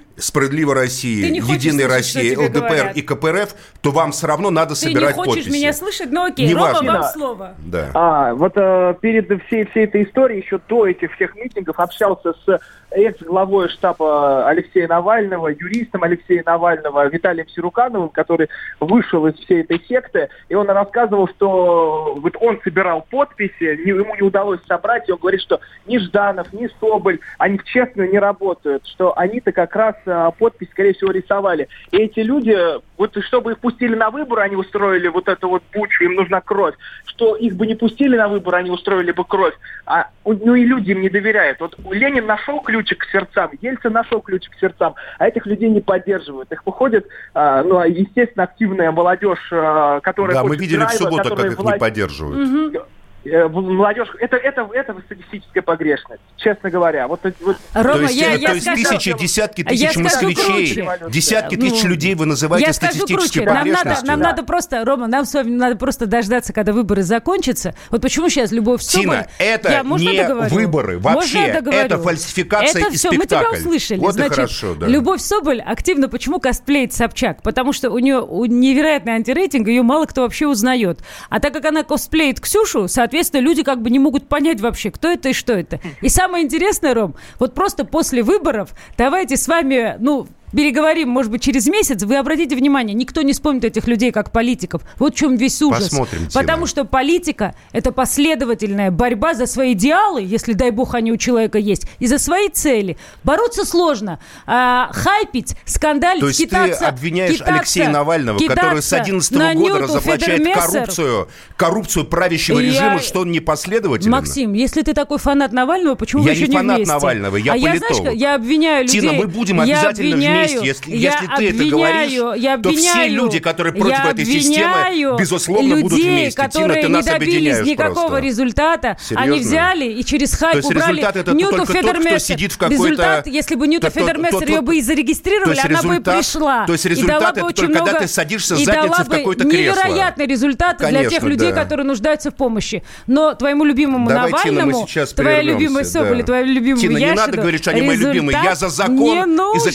C: Слышать, что
B: Россия,
C: тебе
B: ЛДПР
C: говорят.
B: и КПРФ, то вам все равно надо
C: Ты не
B: собирать
C: хочешь
B: подписи.
C: меня слышать? Ну окей,
B: Неважно.
C: Рома, вам слово.
B: Да.
D: А, вот э, перед всей, всей этой историей, еще до этих всех митингов, общался с экс-главой штаба Алексея Навального, юристом Алексея Навального Виталием Сирукановым, который вышел из всей этой секты, и он рассказывал, что вот он собирал подписи, не- ему не удалось собрать, и он говорит, что ни Жданов, ни Соболь, они в честную не работают, что они-то как раз э, подпись, скорее всего, рисовали. И эти люди, вот чтобы их пустили на выборы, они устроили вот эту вот бучу, им нужна кровь. Что их бы не пустили на выборы, они устроили бы кровь. А, ну и люди им не доверяют. Вот Ленин нашел ключик к сердцам, Ельцин нашел ключик к сердцам, а этих людей не поддерживают. Их выходит, а, ну, а, естественно, активная молодежь, а, которая...
B: Да, мы видели в
D: драйва,
B: субботу, как
D: которая
B: их не
D: власть-
B: поддерживают.
D: Э, молодежь, это, это, это статистическая погрешность, честно говоря. Вот, вот
C: Рома,
B: то есть,
C: я,
B: э,
C: я
B: то есть
C: скажу-
B: тысячи, десятки
C: Я
B: тысяч
C: скажу
B: москвичей,
D: круче.
B: десятки
C: Ну,
B: тысяч людей вы называете
C: Я скажу
B: статистической
C: круче. Нам надо, нам надо просто, Рома, нам с вами надо просто дождаться, когда выборы закончатся. Вот почему сейчас Любовь Соболь...
B: Тина, это
C: Я- можно
B: не
C: договорю?
B: выборы вообще.
C: Можно я?
B: Это фальсификация
C: Это
B: и
C: все, мы тебя
B: спектакль.
C: услышали.
B: Вот и
C: Значит,
B: хорошо, да.
C: Любовь Соболь активно почему косплеит Собчак? Потому что у нее невероятный антирейтинг, ее мало кто вообще узнает. А так как она косплеит Ксюшу, соответственно, люди как бы не могут понять вообще, кто это и что это. И самое интересное, Ром, вот просто после выборов давайте с вами, ну, переговорим, может быть, через месяц, вы обратите внимание, никто не вспомнит этих людей как политиков. Вот в чем весь ужас.
B: Посмотрим, Тина.
C: Потому что политика – это последовательная борьба за свои идеалы, если, дай бог, они у человека есть, и за свои цели. Бороться сложно. А, хайпить, скандалить,
B: То есть
C: кидаться,
B: ты обвиняешь
C: кидаться,
B: Алексея Навального, который с
C: кидаться
B: 11
C: на
B: года
C: Нюту
B: разоблачает коррупцию, коррупцию правящего
C: Я-
B: режима, что он непоследователен?
C: Максим, если ты такой фанат Навального, почему
B: Я
C: вы еще
B: не
C: не
B: фанат
C: вместе?
B: Навального, я
C: а я, знаешь,
B: политолог.
C: я обвиняю людей.
B: Тина, мы будем
C: я
B: обязательно
C: обвиняю-
B: вместе. Если,
C: я
B: если ты это
C: обвиняю-
B: говоришь,
C: я
B: то все
C: обвиняю-
B: люди, которые против этой системы,
C: обвиняю
B: безусловно, будут
C: людей,
B: вместе. Тина,
C: которые
B: ты
C: не добились никакого
B: просто.
C: результата.
B: Серьезно?
C: Они взяли и через хайп
B: То
C: убрали
B: это кто
C: Федермессер.
B: сидит в какой-то-
C: Результат, если бы
B: тот-
C: Федермессер ее бы и зарегистрировали, она бы пришла.
B: то есть результат это
C: очень
B: только когда
C: много-
B: ты садишься
C: и
B: задницей
C: дала
B: в
C: бы
B: какое-то кресло.
C: невероятный результат для тех людей, которые нуждаются в помощи. Но твоему любимому
B: Тина,
C: Навальному, твоя
B: прервемся,
C: любимая Соболь твоя любимая
B: Тина, не
C: Яшину,
B: надо говорить, что они мои любимые. Я за закон и за
C: нужен.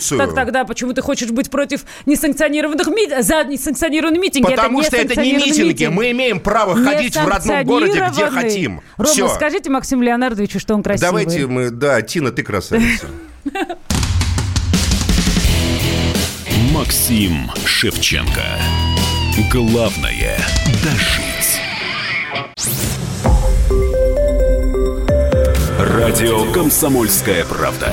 B: Конституцию.
C: Так тогда почему ты хочешь быть против несанкционированных ми... за несанкционированные митинги?
B: Потому что это не митинги.
C: митинг.
B: Мы имеем право ходить в родном городе, где хотим.
C: Рома,
B: Все.
C: скажите Максиму Леонардовичу, что он красивый.
B: Давайте мы... Да, Тина, ты красавица.
A: Максим Шевченко. Главное – дожить. Радио «Комсомольская правда».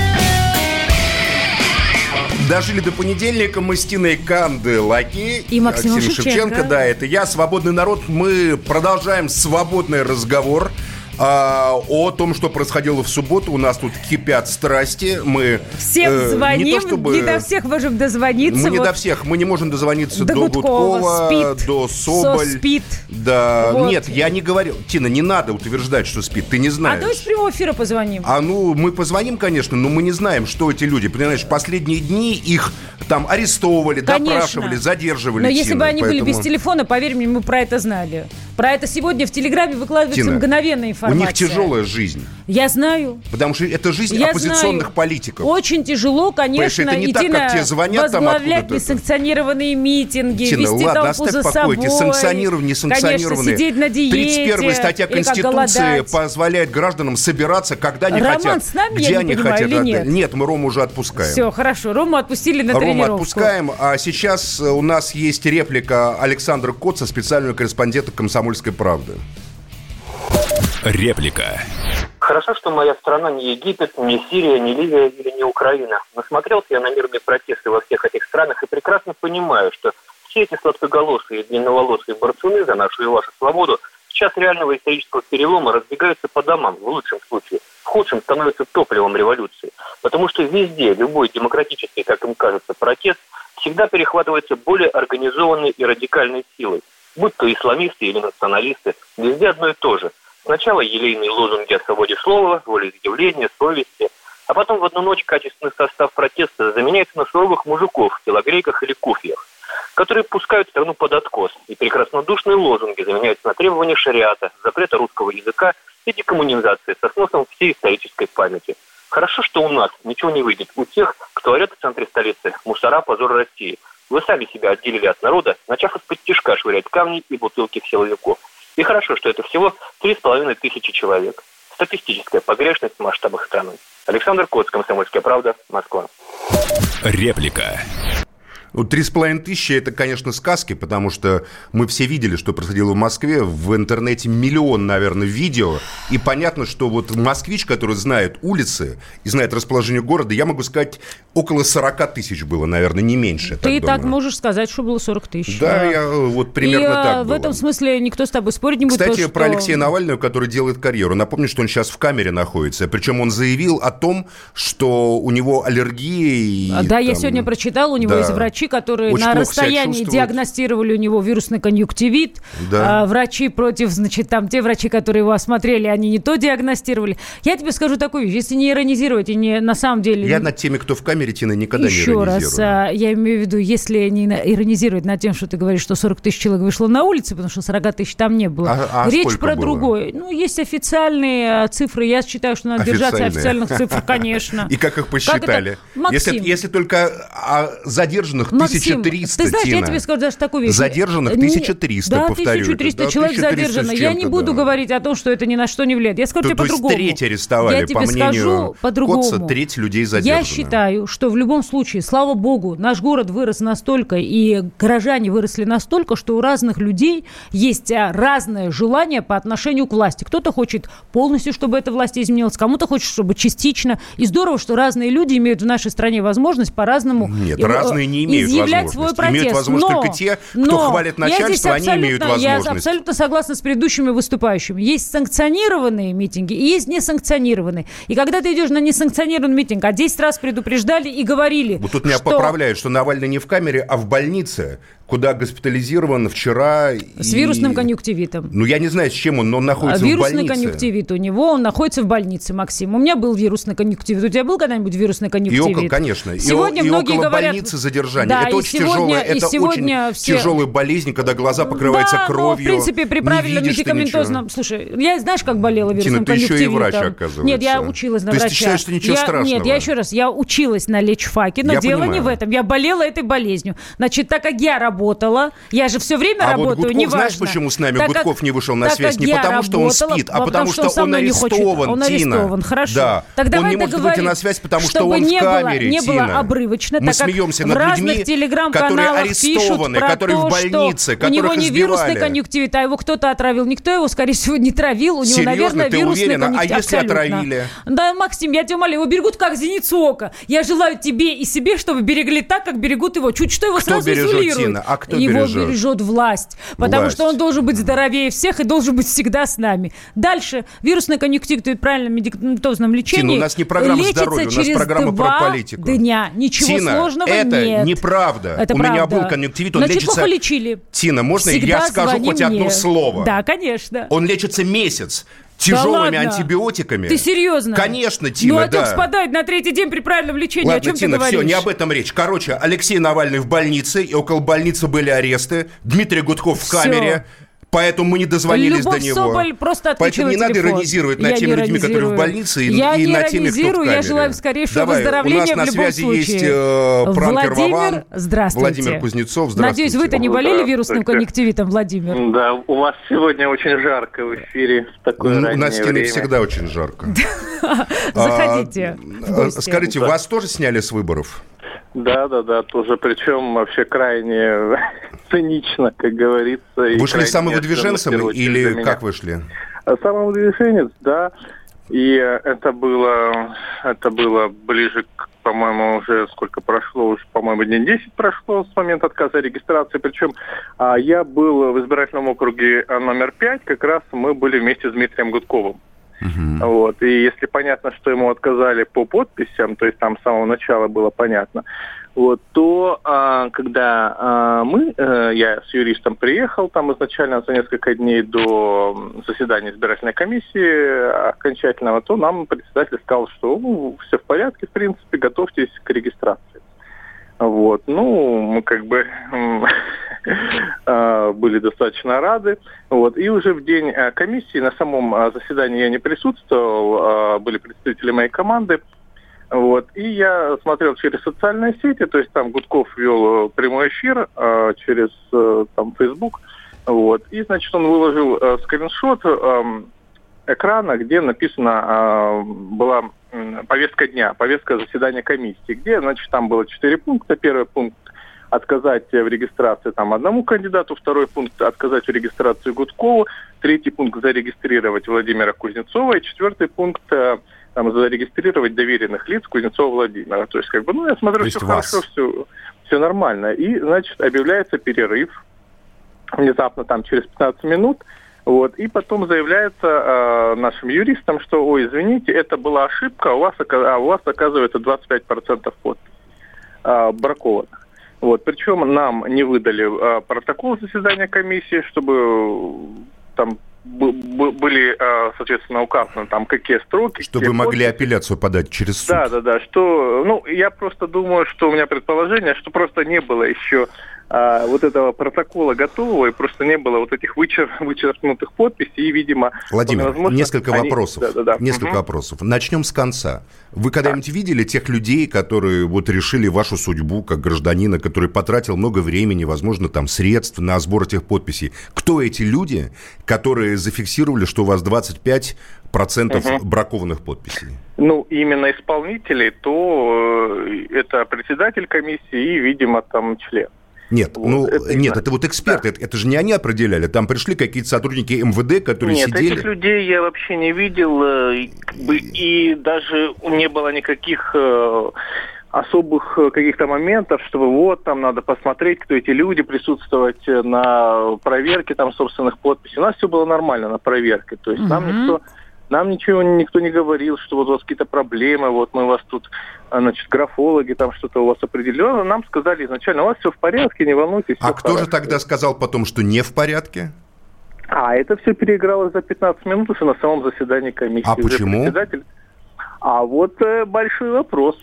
B: Дожили до понедельника мы с Тиной Канды Лаки
C: И Максимом Шевченко.
B: Да, это я, Свободный народ. Мы продолжаем свободный разговор. А, о том, что происходило в субботу. У нас тут кипят страсти. Мы
C: Всем
B: э,
C: звоним,
B: не
C: не,
B: то чтобы...
C: до всех можем дозвониться.
B: Мы не
C: вот.
B: до всех, мы не можем дозвониться
C: До
B: до,
C: Гудкова,
B: Гудкова,
C: спит.
B: до Соболь.
C: Со спит.
B: Да,
C: Вот.
B: нет, я не говорил. Тина, не надо утверждать, что спит, ты не
C: А
B: знаешь.
C: давай с прямого эфира позвоним.
B: А ну, мы позвоним, конечно, но мы не знаем, что эти люди. Понимаешь, последние дни их там арестовывали,
C: Конечно.
B: допрашивали, задерживали.
C: Но если
B: Тина,
C: бы они были
B: поэтому-
C: без телефона, поверь мне, мы про это знали. Про это сегодня в Телеграме выкладывается
B: Тина,
C: мгновенная
B: у
C: информация.
B: них тяжелая жизнь,
C: Я знаю.
B: потому что это жизнь
C: Я
B: оппозиционных
C: знаю.
B: политиков.
C: Очень тяжело, конечно,
B: это не так,
C: идти
B: как
C: на
B: тебе звонят там
C: возглавлять
B: откуда-то.
C: несанкционированные митинги,
B: Тина,
C: вести
B: ладно,
C: толпу за собой.
B: Эти санкционированные, несанкционированные.
C: Конечно, сидеть на диете.
B: 31 статья
C: как
B: Конституции позволяет гражданам собираться, когда они
C: Роман
B: хотят.
C: с нами,
B: где
C: я не
B: они
C: понимаю,
B: хотят.
C: или
B: отдать.
C: нет?
B: мы Рому уже отпускаем.
C: Все, хорошо. Рому отпустили на
B: Рома
C: тренировку.
B: отпускаем. А сейчас у нас есть реплика Александра Коца, специального корреспондента «Комсомольской правды».
A: Реплика.
G: Хорошо, что моя страна не Египет, не Сирия, не Ливия или не Украина. Насмотрелся я на мирные протесты во всех этих странах и прекрасно понимаю, что все эти сладкоголосые и длинноволосые борцуны за нашу и вашу свободу в час реального исторического перелома разбегаются по домам, в лучшем случае. В худшем становятся топливом революции. Потому что везде любой демократический, как им кажется, протест всегда перехватывается более организованной и радикальной силой. Будь то исламисты или националисты, везде одно и то же. Сначала елейные лозунги о свободе слова, волеизъявления, совести, а потом в одну ночь качественный состав протеста заменяется на суровых мужиков в телогрейках или куфьях, которые пускают страну под откос, и прекраснодушные лозунги заменяются на требования шариата, запрета русского языка и декоммунизации со сносом всей исторической памяти. Хорошо, что у нас ничего не выйдет. У тех, кто орет в центре столицы, мусора, позор России. Вы сами себя отделили от народа, начав из-под тишка швырять камни и бутылки в силовиков. И хорошо, что это всего 3,5 тысячи человек. Статистическая погрешность в масштабах страны. Александр Коц, Комсомольская правда, Москва.
A: Реплика.
B: Ну, Три с половиной тысячи – это, конечно, сказки, потому что мы все видели, что происходило в Москве. В интернете миллион, наверное, видео. И понятно, что вот москвич, который знает улицы и знает расположение города, я могу сказать, около 40 тысяч было, наверное, не меньше. я
C: Ты
B: так
C: так можешь сказать, что было 40 тысяч.
B: Да, я э, вот примерно
C: и, э,
B: так
C: в
B: было.
C: этом смысле никто с тобой спорить не будет.
B: Кстати,
C: потому
B: про
C: что-
B: Алексея Навального, который делает карьеру. Напомню, что он сейчас в камере находится. Причем он заявил о том, что у него аллергия. И,
C: Да, я
B: там,
C: сегодня прочитала, у него
B: да.
C: есть врачи, которые
B: Очень
C: на расстоянии диагностировали у него вирусный конъюнктивит.
B: Да.
C: А, врачи против, значит, там те врачи, которые его осмотрели, они не то диагностировали. Я тебе скажу такую вещь, если не иронизировать и не на самом деле...
B: Я над теми, кто в камере, Тина, никогда
C: Еще
B: не
C: раз,
B: иронизирую.
C: а, я имею в виду, если не иронизировать над тем, что ты говоришь, что 40 тысяч человек вышло на улице, потому что 40 тысяч там не было.
B: А- а
C: Речь про
B: было?
C: другое. Ну, есть официальные а, цифры. Я считаю, что надо держаться официальных цифр, конечно.
B: И как их посчитали? Если, если только а, задержанных
C: Максим,
B: 1300,
C: ты знаешь, я
B: Тина.
C: тебе скажу даже такую вещь.
B: Задержанных
C: Не-
B: 1300,
C: да,
B: повторю.
C: 1300
B: это.
C: человек
B: 1300 с
C: задержано. Я не буду
B: да.
C: говорить о том, что это ни на что не влияет. Я скажу
B: То,
C: тебе по-другому.
B: треть арестовали,
C: Я тебе
B: по
C: скажу
B: мнению
C: по-другому.
B: Котца, треть людей задержано.
C: Я считаю, что в любом случае, слава богу, наш город вырос настолько, и горожане выросли настолько, что у разных людей есть а, разное желание по отношению к власти. Кто-то хочет полностью, чтобы эта власть изменилась, кому-то хочет, чтобы частично. И здорово, что разные люди имеют в нашей стране возможность по-разному
B: Нет,
C: э,
B: разные не имеют
C: изъявлять
B: возможности.
C: свой протест.
B: Имеют возможность
C: Но-
B: только те, кто
C: но
B: хвалит начальство, они имеют
C: абсолютно- Я
B: возможность.
C: абсолютно согласна с предыдущими выступающими. Есть санкционированные митинги и есть несанкционированные. И когда ты идешь на несанкционированный митинг, а 10 раз предупреждали и говорили,
B: Вот тут меня
C: что
B: поправляют, что Навальный не в камере, а в больнице, куда госпитализирован вчера.
C: с
B: и-
C: вирусным конъюнктивитом.
B: Ну, я не знаю, с чем он, но он находится
C: А
B: в
C: вирусный
B: больнице.
C: конъюнктивит у него, он находится в больнице, Максим. У меня был вирусный конъюнктивит. У тебя был когда-нибудь вирусный
B: И
C: конъюнктивит?
B: около, конечно. И
C: Сегодня
B: и,
C: многие
B: около
C: говорят...
B: больницы задержания.
C: Да,
B: это
C: и
B: очень
C: сегодня-
B: тяжелая,
C: и
B: это
C: сегодня
B: очень
C: все-
B: тяжелая болезнь, когда глаза покрываются
C: да,
B: кровью.
C: но, в принципе, при
B: не
C: правильном медикаментозном... Слушай, я знаешь, как болела вирусным
B: Тина, ты еще и врач, оказывается.
C: Нет, я училась на
B: То есть ты
C: врача.
B: считаешь, что ничего
C: Я-
B: страшного?
C: Нет, я еще раз, я училась на лечфаке, но
B: Я
C: дело не
B: понимаю.
C: в этом. Я болела этой болезнью. Значит, так как я работала, я же все время
B: А вот
C: работаю,
B: Гудков,
C: неважно.
B: знаешь, почему с нами
C: Так как-
B: Гудков не вышел на связь?
C: как
B: Не потому, что он
C: работала,
B: спит, а
C: потому что
B: что он
C: хочет.
B: арестован,
C: Он арестован, хорошо.
B: Да.
C: Так
B: он
C: давай
B: не может выйти на связь, потому что он в
C: не было-
B: камере,
C: не было
B: Тина.
C: обрывочно,
B: Мы
C: так как
B: смеемся
C: в
B: над
C: разных
B: людьми,
C: телеграм-каналах
B: арестованы, которые
C: то,
B: в больнице,
C: что у
B: которых
C: него не
B: избивали.
C: вирусный конъюнктивит, а его кто-то отравил. Никто его, скорее всего, не травил. У него,
B: Серьезно,
C: наверное,
B: ты
C: вирусный
B: уверена? А
C: конъюнктивит.
B: если
C: Абсолютно.
B: отравили?
C: Да, Максим, я тебя умоляю, его берегут как зеницу ока. Я желаю тебе и себе, чтобы берегли так, как берегут его. Чуть что его
B: Кто
C: сразу
B: бережет,
C: изолируют.
B: Тина? А кто
C: его
B: бережет?
C: бережет власть. Потому
B: Власть.
C: что он должен быть здоровее всех и должен быть всегда с нами. Дальше. Вирусный конъюнктивит при правильном медикаментозном лечении
B: Тина, у нас не программа здоровья, у нас программа про политику.
C: дня. Ничего
B: Тина,
C: сложного
B: это
C: нет.
B: неправда.
C: Это
B: У меня
C: правда.
B: был конъюнктивит, он
C: чуть
B: лечится-
C: лечили.
B: Тина, можно
C: Всегда
B: я скажу хоть одно
C: мне.
B: слово?
C: Да, конечно.
B: Он лечится месяц тяжелыми
C: ладно?
B: антибиотиками.
C: Ты серьезно?
B: Конечно,
C: Ну,
B: Тина,
C: отек
B: да.
C: спадает на третий день при правильном лечении. О
B: Ладно,
C: чем
B: Тина,
C: ты говоришь?
B: все, не об этом речь. Короче, Алексей Навальный в больнице, и около больницы были аресты. Дмитрий Гудков в
C: Всё.
B: камере. Поэтому мы не дозвонились
C: Любовь
B: до него.
C: Соболь просто
B: Поэтому не надо
C: телефон.
B: иронизировать
C: Я
B: над теми
C: не
B: людьми, которые в больнице, и,
C: Я
B: и над теми, кто в
C: иронизирую, я
B: камере.
C: желаю скорейшего
B: Давай,
C: выздоровления
B: у нас
C: в
B: на
C: любом
B: связи
C: случае.
B: есть э, пранкер
C: Владимир,
B: Вован.
C: здравствуйте.
B: Владимир Кузнецов, здравствуйте.
C: Надеюсь, вы-то не болели вирусным конъюнктивитом, Владимир?
H: Да, у вас сегодня очень жарко в эфире в такое
B: У нас
H: время.
B: всегда очень жарко.
C: Заходите.
B: А,
C: гости.
B: Скажите, вас тоже сняли с выборов?
H: Да, да, да, тоже, причем вообще крайне цинично, как говорится.
B: Вышли самовыдвиженцем или как вышли?
H: Самовыдвиженец, да. И это было, это было ближе к, по-моему, уже сколько прошло, уже, по-моему, дней 10 прошло с момента отказа от регистрации. Причем а, я был в избирательном округе а, номер 5, как раз мы были вместе с Дмитрием Гудковым. Вот. И если понятно, что ему отказали по подписям, то есть там с самого начала было понятно, вот, то а, когда а, мы, э, я с юристом приехал там изначально за несколько дней до заседания избирательной комиссии окончательного, то нам председатель сказал, что ну, все в порядке, в принципе, готовьтесь к регистрации. Вот, ну, мы как бы а, были достаточно рады. Вот, и уже в день а, комиссии на самом а, заседании я не присутствовал, а, были представители моей команды. Вот, и я смотрел через социальные сети, то есть там Гудков вел э, прямой эфир через э, там Facebook. Вот, и, значит, он выложил э, скриншот экрана, где написано а, была повестка дня, повестка заседания комиссии, где, значит, там было четыре пункта. Первый пункт отказать в регистрации там одному кандидату, второй пункт отказать в регистрации Гудкову, третий пункт зарегистрировать Владимира Кузнецова и четвертый пункт э, там, зарегистрировать доверенных лиц Кузнецова Владимира. То есть, как бы, ну, я смотрю, все
B: вас.
H: хорошо, все, все нормально. И, значит, объявляется перерыв внезапно там через 15 минут. Вот, и потом заявляется э, нашим юристам, что, ой, извините, это была ошибка, у вас, а у вас оказывается 25% подписей э, бракованных. Вот, причем нам не выдали э, протокол заседания комиссии, чтобы э, там были, соответственно, указаны там какие строки.
B: Чтобы вы могли
H: подписи.
B: апелляцию подать через суд.
H: Да, да, да. Что, ну, я просто думаю, что у меня предположение, что просто не было еще а, вот этого протокола готового, и просто не было вот этих вычер, вычеркнутых подписей, и, видимо,
B: Владимир,
H: возможно,
B: несколько
H: они-
B: вопросов.
H: Да, да, да.
B: Несколько
H: Мгм.
B: вопросов. Начнем с конца. Вы когда-нибудь видели тех людей, которые вот решили вашу судьбу как гражданина, который потратил много времени, возможно, там средств на сбор этих подписей? Кто эти люди, которые зафиксировали, что у вас 25 процентов
H: Мгм.
B: бракованных подписей?
H: Ну, именно исполнители, то э, это председатель комиссии и, видимо, там член.
B: Нет,
H: Вот,
B: ну
H: это не
B: нет, это вот эксперты, это, это же не они определяли. Там пришли какие-то сотрудники МВД, которые
H: Нет,
B: сидели.
H: этих людей я вообще не видел, э, и, и даже не было никаких э, особых э, каких-то моментов, чтобы вот там надо посмотреть, кто эти люди, присутствовать на проверке там собственных подписей. У нас все было нормально на проверке, то есть нам
C: Мгм.
H: никто нам ничего никто не говорил, что вот у вас какие-то проблемы, вот мы вас тут, значит, графологи, там что-то у вас определено. Нам сказали изначально, у вас все в порядке, не волнуйтесь.
B: А кто же
H: хорошо».
B: тогда сказал потом, что не в порядке?
H: А, это все переигралось за 15 минут уже на самом заседании комиссии.
B: А
H: Уже
B: почему?
H: председатель- А вот э, большой вопрос.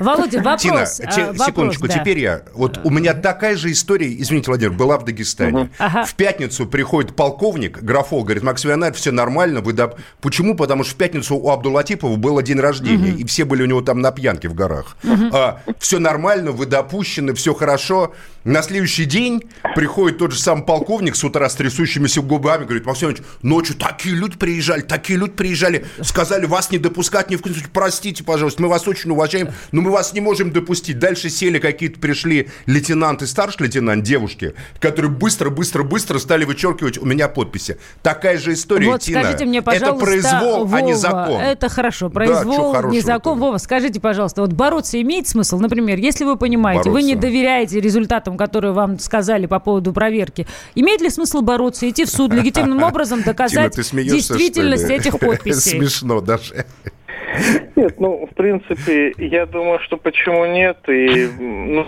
C: Володя, вопрос.
B: Тина,
C: а,
B: те-
C: вопрос,
B: секундочку,
C: да.
B: теперь я. Вот у меня такая же история, извините, Владимир, была в Дагестане.
C: Ага.
B: В пятницу приходит полковник, графол, говорит, Макс Иванович, все нормально, вы доп-». Почему? Потому что в пятницу у Абдулатипова было день рождения, и все были у него там на пьянке в горах. все нормально, вы допущены, все хорошо. На следующий день приходит тот же самый полковник с утра с трясущимися губами, говорит, Максим Иванович, ночью такие люди приезжали, такие люди приезжали, сказали, вас не допускать ни в коем случае, простите, пожалуйста, мы вас очень уважаем, но мы вас не можем допустить. Дальше сели какие-то, пришли лейтенант и старший лейтенант, девушки, которые быстро-быстро-быстро стали вычеркивать у меня подписи. Такая же история,
C: Вот
B: Тина.
C: скажите мне, пожалуйста,
B: Это произвол, а не
C: Вова,
B: закон.
C: Это хорошо.
B: Да,
C: Произвол, не
B: хорошего-то?
C: закон. Вова, скажите, пожалуйста, вот бороться имеет смысл? Например, если вы понимаете, вы не
B: Бороться.
C: доверяете результатам, которые вам сказали по поводу проверки, имеет ли смысл бороться, идти в суд, легитимным образом доказать действительность этих подписей?
B: Смешно даже.
H: Нет, ну, в принципе, я думаю, что почему нет. И, ну,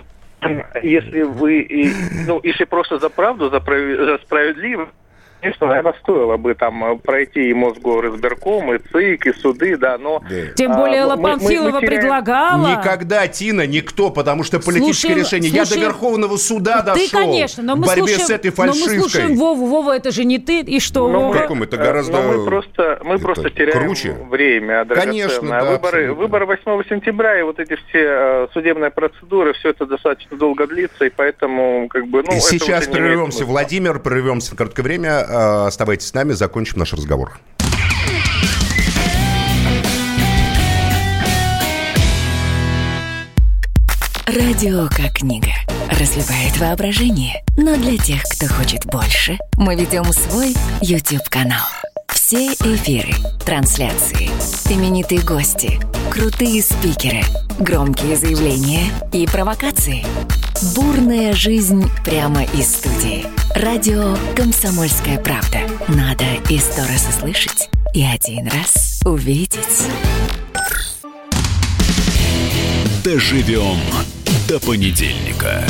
H: если вы, и, ну, если просто за правду, за, прави- за справедливость, конечно, наверное, стоило бы там э, пройти и Мосгоризбирком, и ЦИК, и суды, да, но...
C: Тем
H: а,
C: более
H: мы-
C: Элла
H: мы- мы
C: Памфилова
H: теряем-
C: предлагала.
B: Никогда, Тина, никто, потому что политическое
C: Слушаем-
B: решение. Я до
C: слушаем-
B: Верховного суда
C: Ты,
B: дошел.
C: конечно, но
B: в
C: мы,
B: борьбе
C: слушаем,
B: с этой
C: но мы
B: фальшивкой.
C: слушаем Вову. Вова, это же не ты. И что,
H: Но
C: Вова?
H: мы-
B: Каком это
H: э,
B: гораздо
H: но мы просто, мы
B: это
H: просто теряем
B: круче.
H: время
B: Конечно, да,
H: выборы,
B: абсолютно.
H: выборы 8 сентября и вот эти все э, судебные процедуры, все это достаточно долго длится, и поэтому как бы... Ну,
B: И
H: это
B: сейчас прервемся. Владимир, прервемся на короткое время. Э, Оставайтесь с нами, закончим наш разговор.
I: Радио как книга. Разливает воображение. Но для тех, кто хочет больше, мы ведем свой YouTube-канал. Все эфиры, трансляции, именитые гости, крутые спикеры, громкие заявления и провокации. Бурная жизнь прямо из студии. Радио «Комсомольская правда». Надо и сто раз услышать, и один раз увидеть.
A: Доживем до понедельника.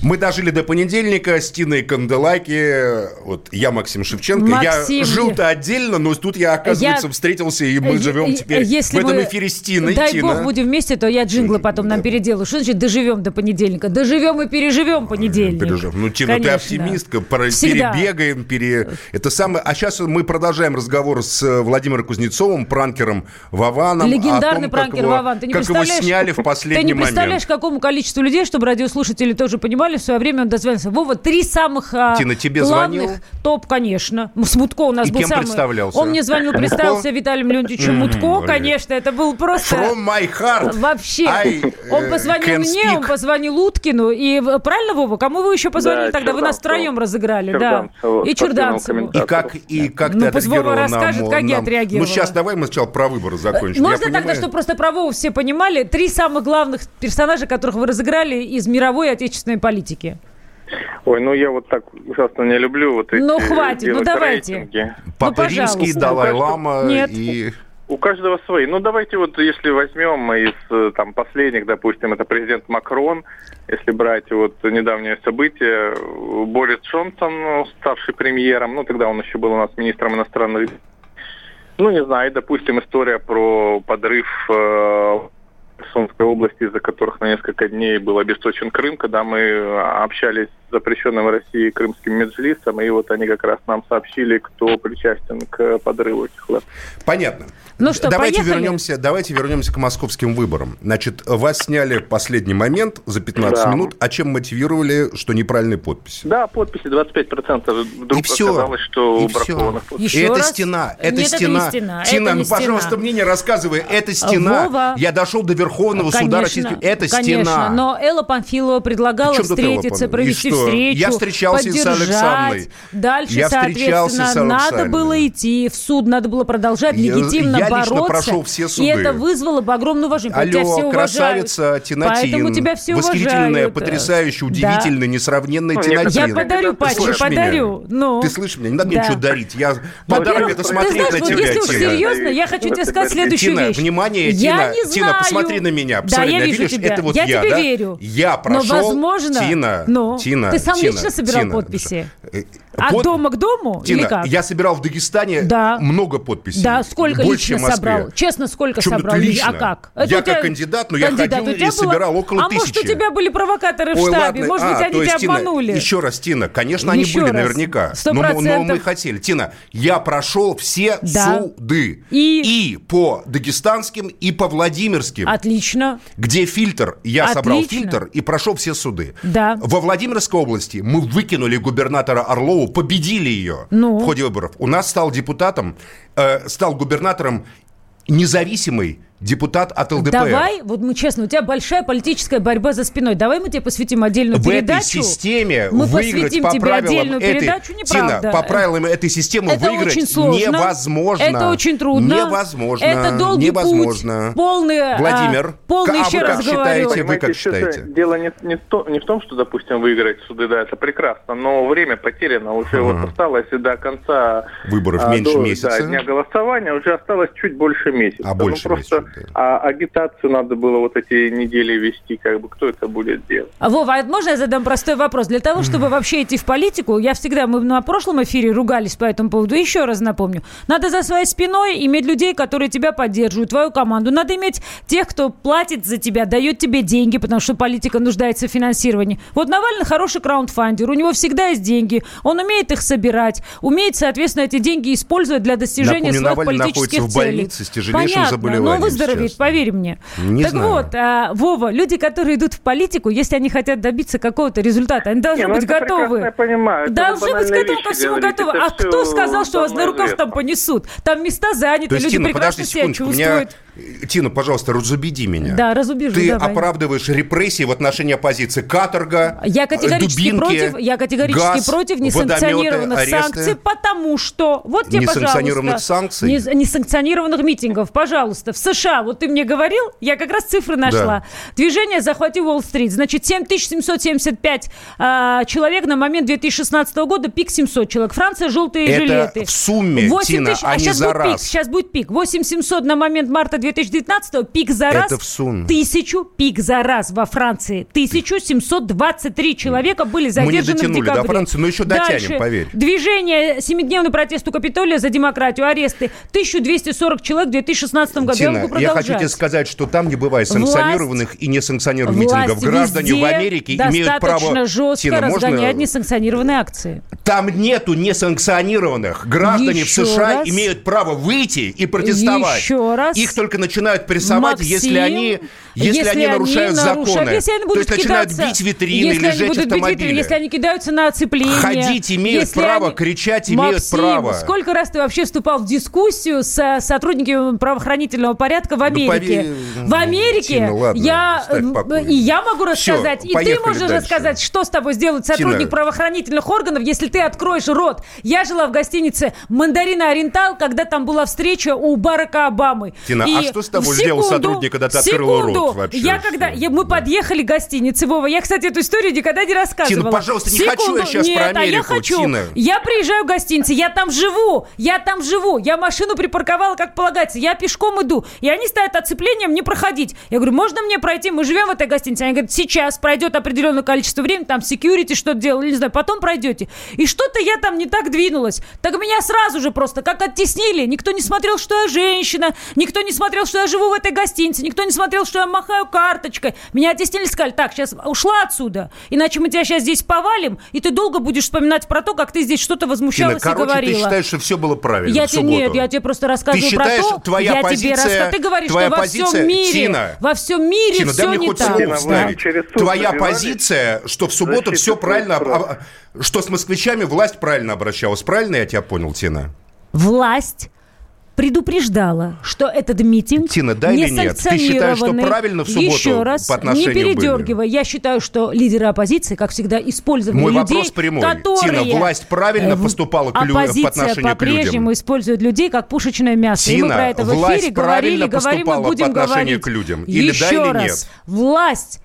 B: Мы дожили до понедельника с Тиной Канделаки. Вот я Максим Шевченко.
C: Максим,
B: я жил-то отдельно, но тут я, оказывается,
C: Я-
B: встретился, и мы живем теперь
C: если
B: в этом
C: мы-
B: эфире с Тиной.
C: Дай
B: Тина.
C: бог будем вместе, то я джинглы потом нам переделаю. Что значит доживем до понедельника? Доживем и переживем понедельник.
B: Пережив. Ну, Тина, ты
C: Конечно.
B: оптимистка. Пора-
C: Всегда.
B: Перебегаем, пере... Это самое... А сейчас мы продолжаем разговор с э, Владимиром Кузнецовым, пранкером Вованом.
C: Легендарный
B: том,
C: пранкер
B: его-
C: Вован. Ты не
B: как его
C: представляешь,
B: сняли в
C: Ты
B: последний
C: не
B: момент.
C: представляешь, какому количеству людей, чтобы радиослушатели тоже понимали, в свое время он дозвонился. Вова, три самых а,
B: Тина, тебе
C: главных.
B: звонил?
C: Топ, конечно. Ну, Смутко у нас
B: И
C: был
B: кем
C: самый...
B: представлялся?
C: Он мне звонил, представился Виталием Леонтьевичем
B: М,
C: Мутко, конечно. Это был просто...
B: From my heart.
C: Вообще.
B: I,
C: он
B: э,
C: позвонил
B: can
C: мне,
B: speak.
C: он позвонил Уткину. И правильно, Вова? Кому вы еще позвонили
H: Да,
C: тогда? Вы нас втроем разыграли, да. И
H: комментатору.
B: И как, и как
C: Ну,
B: ты
C: пусть Вова
B: отреагировала
C: расскажет,
B: нам,
C: как я
B: нам-
C: отреагировала.
B: Ну, сейчас давай мы сначала про выборы закончим.
C: Можно
B: Я
C: тогда,
B: понимаю-
C: чтобы просто про Вову все понимали, три самых главных персонажа, которых вы разыграли из мировой и отечественной политики?
H: Ой, ну я вот так ужасно не люблю вот эти
C: Ну, хватит, ну, давайте.
H: рейтинги.
B: Папа
C: Ну, пожалуйста.
B: Римский, Далай-Лама
C: Нет.
B: и...
H: У каждого свои. Ну, давайте вот, если возьмем из э, там последних, допустим, это президент Макрон, если брать вот недавнее событие, Борис Джонсон, ну, ставший премьером, ну, тогда он еще был у нас министром иностранных. Ну, не знаю, и, допустим, история про подрыв э, Херсонской области, из-за которых на несколько дней был обесточен Крым, когда мы э, общались запрещенным в России крымским меджлисом, и вот они как раз нам сообщили, кто причастен к подрыву этих лэп.
B: Понятно.
C: Ну что,
B: давайте
C: поехали?
B: вернемся, давайте вернемся к московским выборам. Значит, вас сняли в последний момент за 15
H: Да.
B: минут, а чем мотивировали, что неправильные подписи?
H: Да, подписи 25% вдруг
B: И всё.
H: оказалось, что
B: И
H: бракованных подписей.
C: Еще
B: это
C: раз?
B: стена, это
C: Нет, это
B: стена.
C: не стена,
B: Тина,
C: это не
B: ну,
C: стена.
B: пожалуйста, мне не рассказывай. Это стена.
C: Вова.
B: Я дошел до Верховного суда
C: Конечно,
B: Российской. Это
C: конечно.
B: стена.
C: Но Элла Памфилова предлагала встретиться, провести? Встречу,
B: Я встречался и с. Александрой.
C: Дальше,
B: Я
C: соответственно,
B: с
C: надо было идти в суд, надо было продолжать
B: Я-
C: легитимно
B: я лично
C: бороться.
B: прошел все
C: И
B: суды.
C: это вызвало бы огромное уважение. Поэтому тебя все
B: Алло, красавица Тинатин.
C: Поэтому тебя все
B: Восхитительная,
C: уважают.
B: потрясающая,
C: Да.
B: удивительная, несравненная
H: Ну,
B: Тинатин.
C: Я подарю, Патчи, подарю. Ну.
B: Ты слышишь меня? Не надо мне
C: Да.
B: ничего дарить. Я подарок
C: Во-первых,
B: это смотреть
C: знаешь,
B: на
C: вот
B: тебя,
C: если уж
B: Тина.
C: серьезно, я хочу тебе сказать следующую
B: Тина,
C: вещь.
B: внимание,
C: я
B: Тина,
C: не
B: Тина,
C: знаю.
B: посмотри на меня,
C: Да,
B: посмотри
C: я
B: на меня.
C: вижу
B: Видишь,
C: тебя.
B: это вот
C: я,
B: я,
C: тебе
B: да?
C: верю.
B: Я прошел.
C: Но, возможно...
B: Тина,
C: Ну,
B: Тина,
C: ты сам
B: Тина,
C: лично собирал
B: Тина.
C: подписи? От
B: Под-
C: дома к дому или
B: Тина,
C: как?
B: я собирал в Дагестане
C: Да.
B: много подписей.
C: Да, сколько
B: Больше,
C: лично
B: чем
C: собрал? Честно, сколько
B: тут
C: собрал?
B: лично.
C: А как?
B: Я
C: у тебя-
B: как кандидат, но я
C: Кандидат.
B: ходил
C: У тебя
B: и собирал около
C: А может, у
B: тысячи.
C: тебя были провокаторы в
B: Ой,
C: штабе?
B: ладно.
C: Может быть,
B: А,
C: они
B: то
C: тебя
B: есть, Тина,
C: обманули?
B: еще раз, Тина, конечно, они
C: Еще
B: были
C: раз.
B: наверняка.
C: Сто
B: Но, мы- но мы хотели. Тина, я прошел все
C: Да.
B: суды.
C: И?
B: по дагестанским, и по Владимирским.
C: Отлично.
B: Где фильтр, я собрал
C: Отлично.
B: фильтр и прошел все суды.
C: Да.
B: Во Владимирской области мы выкинули губернатора Победили ее
C: Ну?
B: в ходе выборов. У нас стал депутатом, э, стал губернатором независимый депутат от ЛДПР.
C: Давай, вот мы честно, у тебя большая политическая борьба за спиной. Давай мы тебе посвятим отдельную
B: в этой
C: передачу.
B: системе
C: мы
B: выиграть
C: посвятим
B: по
C: тебе
B: правилам
C: отдельную
B: этой...
C: передачу, неправда.
B: Тина, по правилам этой системы
C: Это
B: выиграть
C: очень сложно.
B: невозможно.
C: Это очень трудно.
B: Невозможно.
C: Это долгий
B: невозможно.
C: путь. Полный, а,
B: Владимир,
C: полный,
B: а
C: еще
B: вы
C: раз
B: как
C: говорю.
B: считаете? Вы как считаете?
H: Дело не, не, то- не в том, что, допустим, выиграть суды, да, это прекрасно, но время потеряно. Уже вот осталось и до конца...
B: Выборов
H: а,
B: меньше
H: до,
B: месяца.
H: Да, дня голосования уже осталось чуть больше месяца.
B: А, больше
H: ну, просто
B: месяца,
H: а, агитацию надо было вот эти недели вести, как бы, кто это будет делать?
C: А, Вова, а можно я задам простой вопрос? Для того, чтобы вообще идти в политику, я всегда, мы на прошлом эфире ругались по этому поводу, еще раз напомню, надо за своей спиной иметь людей, которые тебя поддерживают, твою команду. Надо иметь тех, кто платит за тебя, дает тебе деньги, потому что политика нуждается в финансировании. Вот Навальный хороший краундфандер, у него всегда есть деньги, он умеет их собирать, умеет, соответственно, эти деньги использовать для достижения
B: Напомню,
C: своих
B: Навальный
C: политических
B: находится в
C: целей.
B: больнице с тяжелейшим
C: Понятно,
B: заболеванием
C: но выздоровеет,
B: сейчас.
C: поверь мне.
B: Не
C: так
B: знаю.
C: вот, а, Вова, люди, которые идут в политику, если они хотят добиться какого-то результата, они должны
H: Не, ну
C: быть готовы.
H: я понимаю,
C: Должны быть
H: банальные
C: готовы ко всему готовы. А кто сказал, что вас на руках там понесут? Там места заняты, люди
B: Тина,
C: прекрасно себя чувствуют.
B: Тина, пожалуйста, разубеди меня.
C: Да, разубежу,
B: Ты
C: давай.
B: оправдываешь репрессии в отношении оппозиции. Каторга,
C: Я
B: э,
C: категорически
B: дубинки,
C: против, я категорически
B: газ,
C: против
B: водометы,
C: несанкционированных
B: аресты.
C: санкций, потому что вот тебе,
B: Несанкционированных
C: пожалуйста,
B: санкций?
C: не- несанкционированных митингов, пожалуйста. В США, вот ты мне говорил, я как раз цифры нашла. Движение «Захвати Уолл-стрит». Значит, 7775 а, человек на момент 2016 года, пик 700 человек. Франция желтые
B: Это
C: жилеты.
B: в сумме,
C: 8
B: Тина,
C: тысяч,
B: а не
C: сейчас
B: за
C: будет пик,
B: раз.
C: сейчас будет пик. 8700 на момент марта 2019, пик за
B: Это
C: раз.
B: в сумме.
C: Тысячу пик за раз во Франции. 1723 человека были
B: не
C: задержаны
B: дотянули
C: в
B: до. Франции, но еще дотянем,
C: Дальше.
B: поверь.
C: Движение «Семидневный протест у Капитолия за демократию», аресты. 1240 человек в 2016 году. я
B: Тина, я
C: продолжать.
B: хочу тебе сказать, что там не бывает
C: Власть-
B: санкционированных и несанкционированных митингов.
C: Власть
B: Граждане в Америке имеют право...
C: жестко
B: Тина, можно-
C: разгонять несанкционированные акции.
B: Там нету несанкционированных. Граждане
C: Еще
B: в США
C: раз.
B: имеют право выйти и протестовать.
C: Еще раз.
B: Их только начинают прессовать,
C: Максим,
B: если они, если
C: если
B: они нарушают
C: нарушают-
B: законы.
C: Если они
B: То
C: будут
B: есть начинают
C: кидаться-
B: бить витрины
C: если
B: или
C: они
B: жечь
C: будут бить
B: автомобили.
C: витрины, если они кидаются на оцепление.
B: Ходить имеют
C: если
B: право,
C: они-
B: кричать имеют
C: Максим,
B: право.
C: сколько раз ты вообще вступал в дискуссию с сотрудниками правоохранительного порядка в Америке?
B: поверь-
C: в Америке
B: Тина, ладно,
C: я и я могу рассказать, и ты можешь
B: дальше.
C: рассказать, что с тобой сделает сотрудник
B: Тина.
C: правоохранительных органов, если ты откроешь рот. Я жила в гостинице Мандарина Ориентал, когда там была встреча у Барака Обамы.
B: Тина,
C: И
B: а что с тобой
C: в
B: сделал
C: секунду-
B: сотрудник, когда ты открыла
C: секунду,
B: рот вообще?
C: Я когда я- мы подъехали к гостинице, Вова, я, кстати, эту историю никогда не рассказывала.
B: Тина, пожалуйста, не хочу я щас
C: Нет,
B: про
C: а я
B: Америку,
C: хочу.
B: Тина.
C: Я приезжаю в гостиницу, я там живу, я там живу, я машину припарковала, как полагается, я пешком иду, и они стоят оцеплением не проходить. Я говорю, можно мне пройти? Мы живем в этой гостинице. Они говорят, сейчас пройдет определенное количество времени, там security что-то делали, не знаю, потом пройдете. И что-то я там не так двинулась. Так меня сразу же просто как оттеснили. Никто не смотрел, что я женщина, никто не смотрел, что я живу в этой гостинице, никто не смотрел, что я махаю карточкой. Меня оттеснили, сказали, так, сейчас ушла отсюда, иначе мы тебя сейчас здесь повалим, и ты долго будешь вспоминать про то, как ты здесь что-то
B: Тина,
C: возмущалась и
B: короче,
C: говорила.
B: ты считаешь, что все было правильно
C: Я
B: в
C: тебе нет, я тебе просто рассказываю
B: Ты считаешь,
C: про то,
B: твоя
C: я тебе
B: позиция-
C: рассказываю. Ты говоришь,
B: твоя
C: что во
B: позиция-
C: всем мире,
B: Тина,
C: во всем мире
B: Тина,
C: все
B: дай мне
C: не
B: хоть
C: так.
B: слово вставить. Твоя позиция, что в субботу все правильно, что с москвичами власть правильно обращалась. Правильно я тебя понял, Тина?
C: Власть предупреждала, что этот митинг
B: Тина, да или нет? Ты считаешь, что правильно в субботу
C: Еще раз,
B: по отношению
C: не
B: были?
C: передергивай. Я считаю, что лидеры оппозиции, как всегда, использовали
B: Мой
C: людей,
B: вопрос прямой.
C: которые...
B: Тина, власть правильно
C: э, в-
B: поступала к лю- по отношению к людям?
C: по-прежнему использует людей как пушечное мясо. И мы
B: Тина,
C: про это в эфире говорили, говорим и
B: поступала по
C: будем
B: отношению
C: говорить.
B: к людям? Или
C: Еще
B: да, или
C: раз.
B: нет?
C: Власть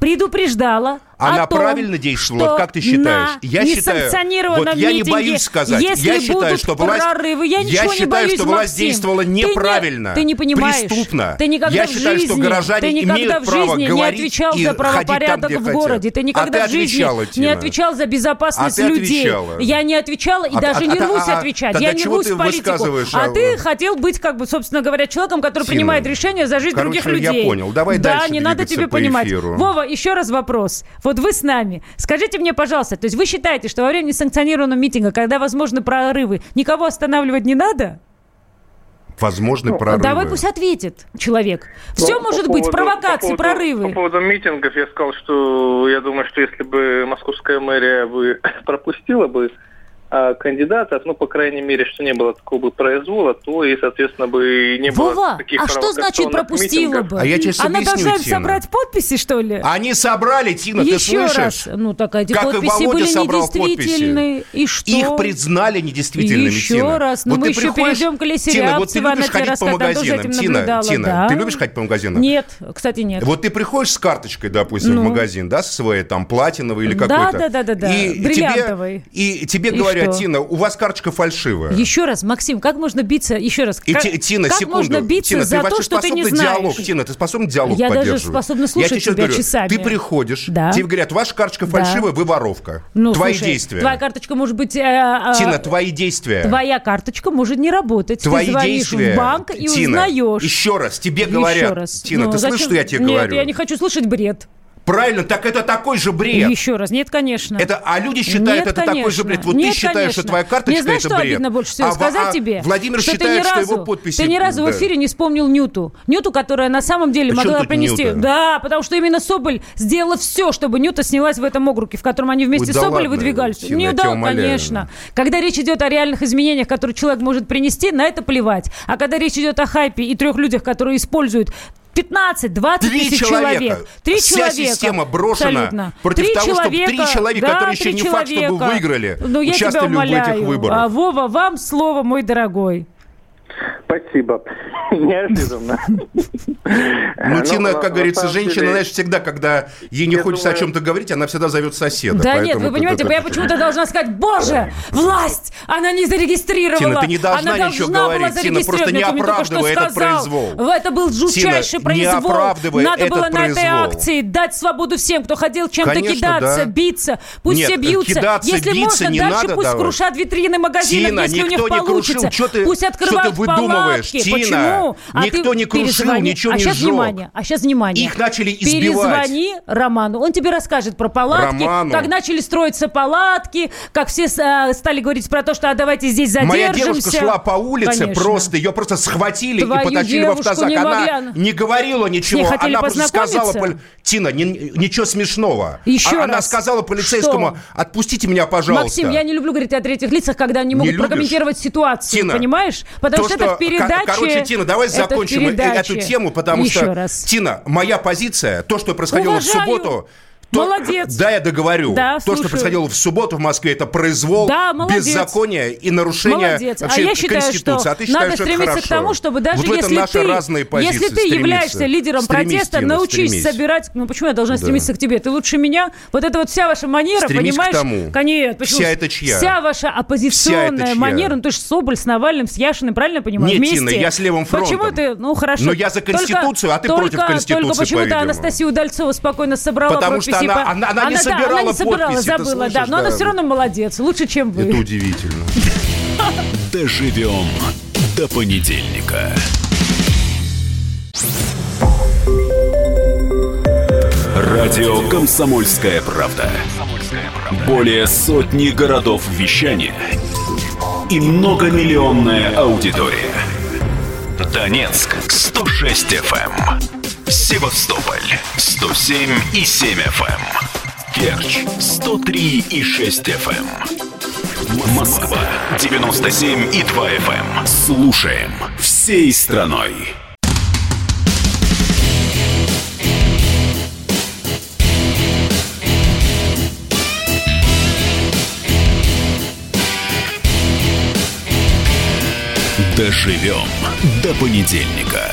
C: предупреждала
B: Она
C: том,
B: правильно действовала,
C: что
B: как ты считаешь? Я считаю, вот я не боюсь сказать,
C: если
B: я считаю,
C: будут
B: что власть,
C: прорывы, я не
B: считаю,
C: боюсь,
B: что власть
C: Максим.
B: действовала
C: Ты не-
B: неправильно,
C: ты не понимаешь.
B: преступно.
C: Ты никогда
B: я
C: в
B: считаю,
C: жизни,
B: что горожане
C: ты никогда
B: имеют
C: в
B: право
C: жизни не
B: говорить
C: отвечал
B: и
C: за
B: там,
C: правопорядок
B: где
C: в городе. Ты никогда
B: а ты
C: в жизни
B: отвечала,
C: не отвечал за безопасность
B: А
C: людей.
B: отвечала.
C: Я не отвечала и
B: А-
C: даже
B: а-
C: не
B: а-
C: рвусь
B: а-
C: отвечать.
B: тогда
C: Я не рвусь в политику. А
B: а,
C: ты хотел быть, как бы, собственно говоря, человеком, который принимает решения за жизнь других
B: я
C: людей.
B: понял. Давай
C: да,
B: дальше
C: не надо тебе
B: по
C: понимать. Вова, еще раз вопрос. Вот вы с нами. Скажите мне, пожалуйста, то есть вы считаете, что во время несанкционированного митинга, когда возможны прорывы, никого останавливать не надо?
B: Возможны прорывы.
C: Давай пусть ответит человек.
H: Ну,
C: Все
H: по
C: может быть,
H: поводу-
C: провокации,
H: по поводу-
C: прорывы.
H: По поводу митингов я сказал, что я думаю, что если бы московская мэрия бы пропустила бы кандидатов, ну, по крайней мере, что не было такого бы произвола, то и, соответственно, бы не было
C: Вова,
H: таких
C: а что значит пропустила
H: митингов.
C: бы?
B: А я тебе
C: Она должна
B: Тина.
C: собрать подписи, что ли?
B: Они собрали, Тина, ты
C: Еще
B: слышишь?
C: раз. Ну, так эти
B: Как и
C: подписи
B: Володя
C: были
B: собрал
C: недействительны. И что?
B: Их признали недействительными,
C: Еще
B: Тина.
C: раз. Ну,
B: Вот
C: мы
B: ты
C: еще
B: приходишь-
C: перейдем к Лесе
B: Тина, вот ты любишь ходить по магазинам. Тина, Тина,
C: да.
B: ты любишь ходить по магазинам?
C: Нет, кстати, нет.
B: Вот ты приходишь с карточкой, допустим,
C: Ну.
B: в магазин, да, со своей там платиновой или
C: Да,
B: какой-то.
C: да, да, да, да,
B: И
C: бриллиантовой.
B: тебе, и тебе
C: И
B: говорят,
C: что?
B: Тина, у вас карточка фальшивая.
C: Еще раз, Максим, как можно биться? Еще раз.
B: И
C: как,
B: Ти- Тина,
C: как
B: секунду.
C: можно биться
B: Тина,
C: за
B: ты
C: то, что ты не знаешь?
B: диалог? Тина, ты способна диалог
C: Я даже способна
B: Я
C: слушать
B: тебе сейчас
C: тебя
B: говорю,
C: часами.
B: Ты приходишь,
C: Да.
B: тебе говорят, ваша карточка
C: Да.
B: фальшивая, вы воровка.
C: Ну,
B: Твои
C: слушай,
B: действия.
C: Твоя карточка может быть... э, э,
B: Тина, твои действия.
C: Твоя карточка может не работать.
B: Твои
C: ты звонишь
B: действия.
C: в банк и
B: Тина,
C: узнаешь.
B: Еще раз, тебе
C: Еще
B: говорят.
C: раз.
B: Тина,
C: Ну,
B: ты
C: зачем-
B: слышишь, что я тебе
C: Нет,
B: говорю?
C: я не хочу слышать бред.
B: Правильно, так это такой же бред.
C: Еще раз. Нет, конечно.
B: Это, а люди считают
C: Нет,
B: это такой
C: конечно.
B: же бред. Вот
C: Нет,
B: ты считаешь,
C: конечно.
B: что твоя карточка
C: Мне знаешь,
B: это
C: что
B: бред.
C: обидно больше всего?
B: А,
C: Сказать
B: а
C: тебе,
B: Владимир
C: что
B: считает,
C: ты ни
B: что
C: разу,
B: его подписи...
C: Ты ни разу
B: да.
C: в эфире не вспомнил Нюту. Нюту, которая на самом деле
B: При чем
C: могла принести...
B: Нюта?
C: Да, потому что именно Соболь сделала все, чтобы Нюта снялась в этом округе, в котором они вместе
B: Ой,
C: с
B: да
C: Соболь
B: ладно,
C: выдвигались. Не удал, конечно. Когда речь идет о реальных изменениях, которые человек может принести, на это плевать. А когда речь идет о хайпе и трех людях, которые используют 15-20
B: Три
C: тысяч
B: человека.
C: человек. Три
B: Вся
C: человека.
B: система брошена
C: Абсолютно.
B: против
C: три
B: того, чтобы
C: человека,
B: три человека,
C: да,
B: которые еще не факт, чтобы
C: человека.
B: выиграли,
C: Ну, я тебя
B: участвовали в
C: умоляю.
B: этих выборах.
C: А, Вова, вам слово, мой дорогой.
H: Спасибо. Неожиданно.
B: Ну, Тина,
H: на-
B: как говорится, женщина, знаешь, всегда, когда ей не хочется о чем-то говорить, она всегда зовет соседа.
C: Да нет,
B: поэтому
C: вы понимаете, я почему-то должна сказать, боже, власть, она не зарегистрировала.
B: Тина, ты не должна
C: она
B: ничего
C: должна была
B: говорить. Тина, просто не оправдывай этот произвол.
C: Это был жутчайший произвол. Надо было на этой акции дать свободу всем, кто хотел чем-то кидаться,
B: да.
C: биться. Пусть все бьются. Если
B: биться
C: можно,
B: не
C: дальше пусть крушат витрины магазинов,
B: Тина,
C: если у них получится. пусть открывают
B: выдумываешь,
C: палатки.
B: Тина?
C: Почему? А
B: Никто не крушил,
C: перезвони.
B: ничего
C: а
B: не
C: сейчас
B: сжег.
C: внимание, а сейчас внимание.
B: Их начали избивать.
C: Перезвони Роману, он тебе расскажет про палатки,
B: Роману.
C: как начали строиться палатки, как все э, стали говорить про то, что а давайте здесь задержимся.
B: Моя девушка шла по улице,
C: Конечно.
B: просто ее просто схватили
C: Твою
B: и потащили в автозак.
C: не могли, она-
B: не говорила ничего, она просто сказала, Тина, не- ничего смешного.
C: Еще
B: А- Она
C: раз.
B: сказала полицейскому,
C: Что?
B: отпустите меня, пожалуйста.
C: Максим, я не люблю говорить о третьих лицах, когда они могут
B: любишь?
C: прокомментировать ситуацию,
B: Тина,
C: понимаешь? Потому
B: То,
C: что, это в передаче...
B: ко- Короче, Тина, давай закончим э- эту тему, потому
C: Еще
B: что,
C: раз.
B: Тина, моя позиция, то, что происходило
C: Уважаю.
B: в субботу... То,
C: Молодец.
B: Да, я договорю.
C: Да,
B: то, что
C: слушаю.
B: происходило в субботу в Москве, это произвол,
C: Да, молодец.
B: беззаконие и нарушение
C: Молодец.
B: вообще
C: а я считаю,
B: Конституции.
C: что
B: а ты считаешь,
C: надо
B: что
C: стремиться
B: хорошо.
C: к тому, чтобы даже
B: вот
C: если ты,
B: разные позиции.
C: если ты являешься лидером
B: Стремись,
C: протеста,
B: Тина,
C: научись
B: стремись.
C: собирать. Ну почему я должна
B: Да.
C: стремиться к тебе? Ты лучше меня. Вот это вот вся ваша манера,
B: Стремись к
C: понимаешь?
B: тому.
C: Конечно. Почему?
B: Вся это чья?
C: Вся ваша оппозиционная
B: Вся чья?
C: манера. Ну ты же Соболь, с Навальным, с Яшиным, правильно понимаю?
B: Нет,
C: Вместе.
B: Тина, я с левым фронтом.
C: Почему ты? Ну хорошо.
B: Но я за
C: Только-
B: Конституцию, а ты
C: только-
B: против Конституции,
C: Только почему-то
B: по-видимому.
C: Анастасия Удальцова спокойно собрала
B: Потому что
C: подписи
B: она-
C: по-
B: она- она не
C: да,
B: собирала
C: она не собирала,
B: подписи,
C: забыла, да.
B: слышишь,
C: Но она
B: да.
C: все равно молодец. Лучше, чем вы.
B: Это удивительно.
A: Доживем до понедельника. Радио «Комсомольская правда». Более сотни городов вещания и многомиллионная аудитория. Донецк 106 FM, Севастополь 107 и 7 FM, Керчь 103 и 6 FM, Москва 97 и 2 FM. Слушаем всей страной. Доживем до понедельника.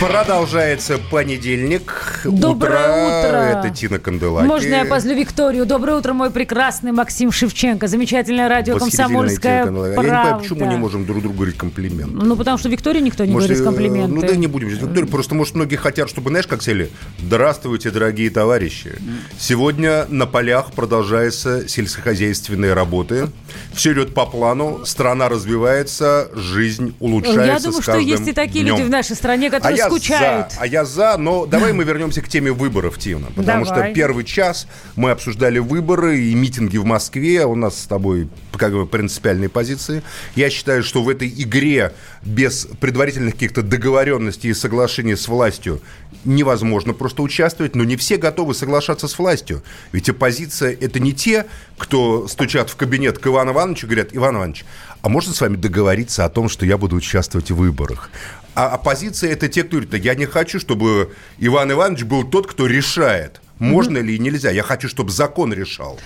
B: Продолжается понедельник.
C: Доброе утро.
B: Это Тина Канделаки.
C: Можно я позлю Викторию? Доброе утро, мой прекрасный Максим Шевченко. Замечательное радио «Комсомольская правда».
B: Я не понимаю, почему мы не можем друг другу говорить комплимент.
C: Ну, потому что Виктории никто не
B: Может,
C: говорит комплименты.
B: Ну да не будем. Виктория, просто, может, многие хотят, чтобы, знаешь, как сели. Здравствуйте, дорогие товарищи. Сегодня на полях продолжаются сельскохозяйственные работы. Все идет по плану, страна развивается, жизнь улучшается
C: Я думаю, что есть и такие
B: днем.
C: люди в нашей стране, которые
B: а
C: скучают.
B: За, а я за, но давай мы вернемся к теме выборов, Тина. Потому
C: Давай.
B: что первый час мы обсуждали выборы и митинги в Москве. У нас с тобой как бы принципиальные позиции. Я считаю, что в этой игре без предварительных каких-то договоренностей и соглашений с властью невозможно просто участвовать, но не все готовы соглашаться с властью. Ведь оппозиция – это не те, кто стучат в кабинет к Ивану Ивановичу и говорят, Иван Иванович, а можно с вами договориться о том, что я буду участвовать в выборах? А оппозиция – это те, кто говорит, «Да я не хочу, чтобы Иван Иванович был тот, кто решает, можно ли и нельзя. Я хочу, чтобы закон решал.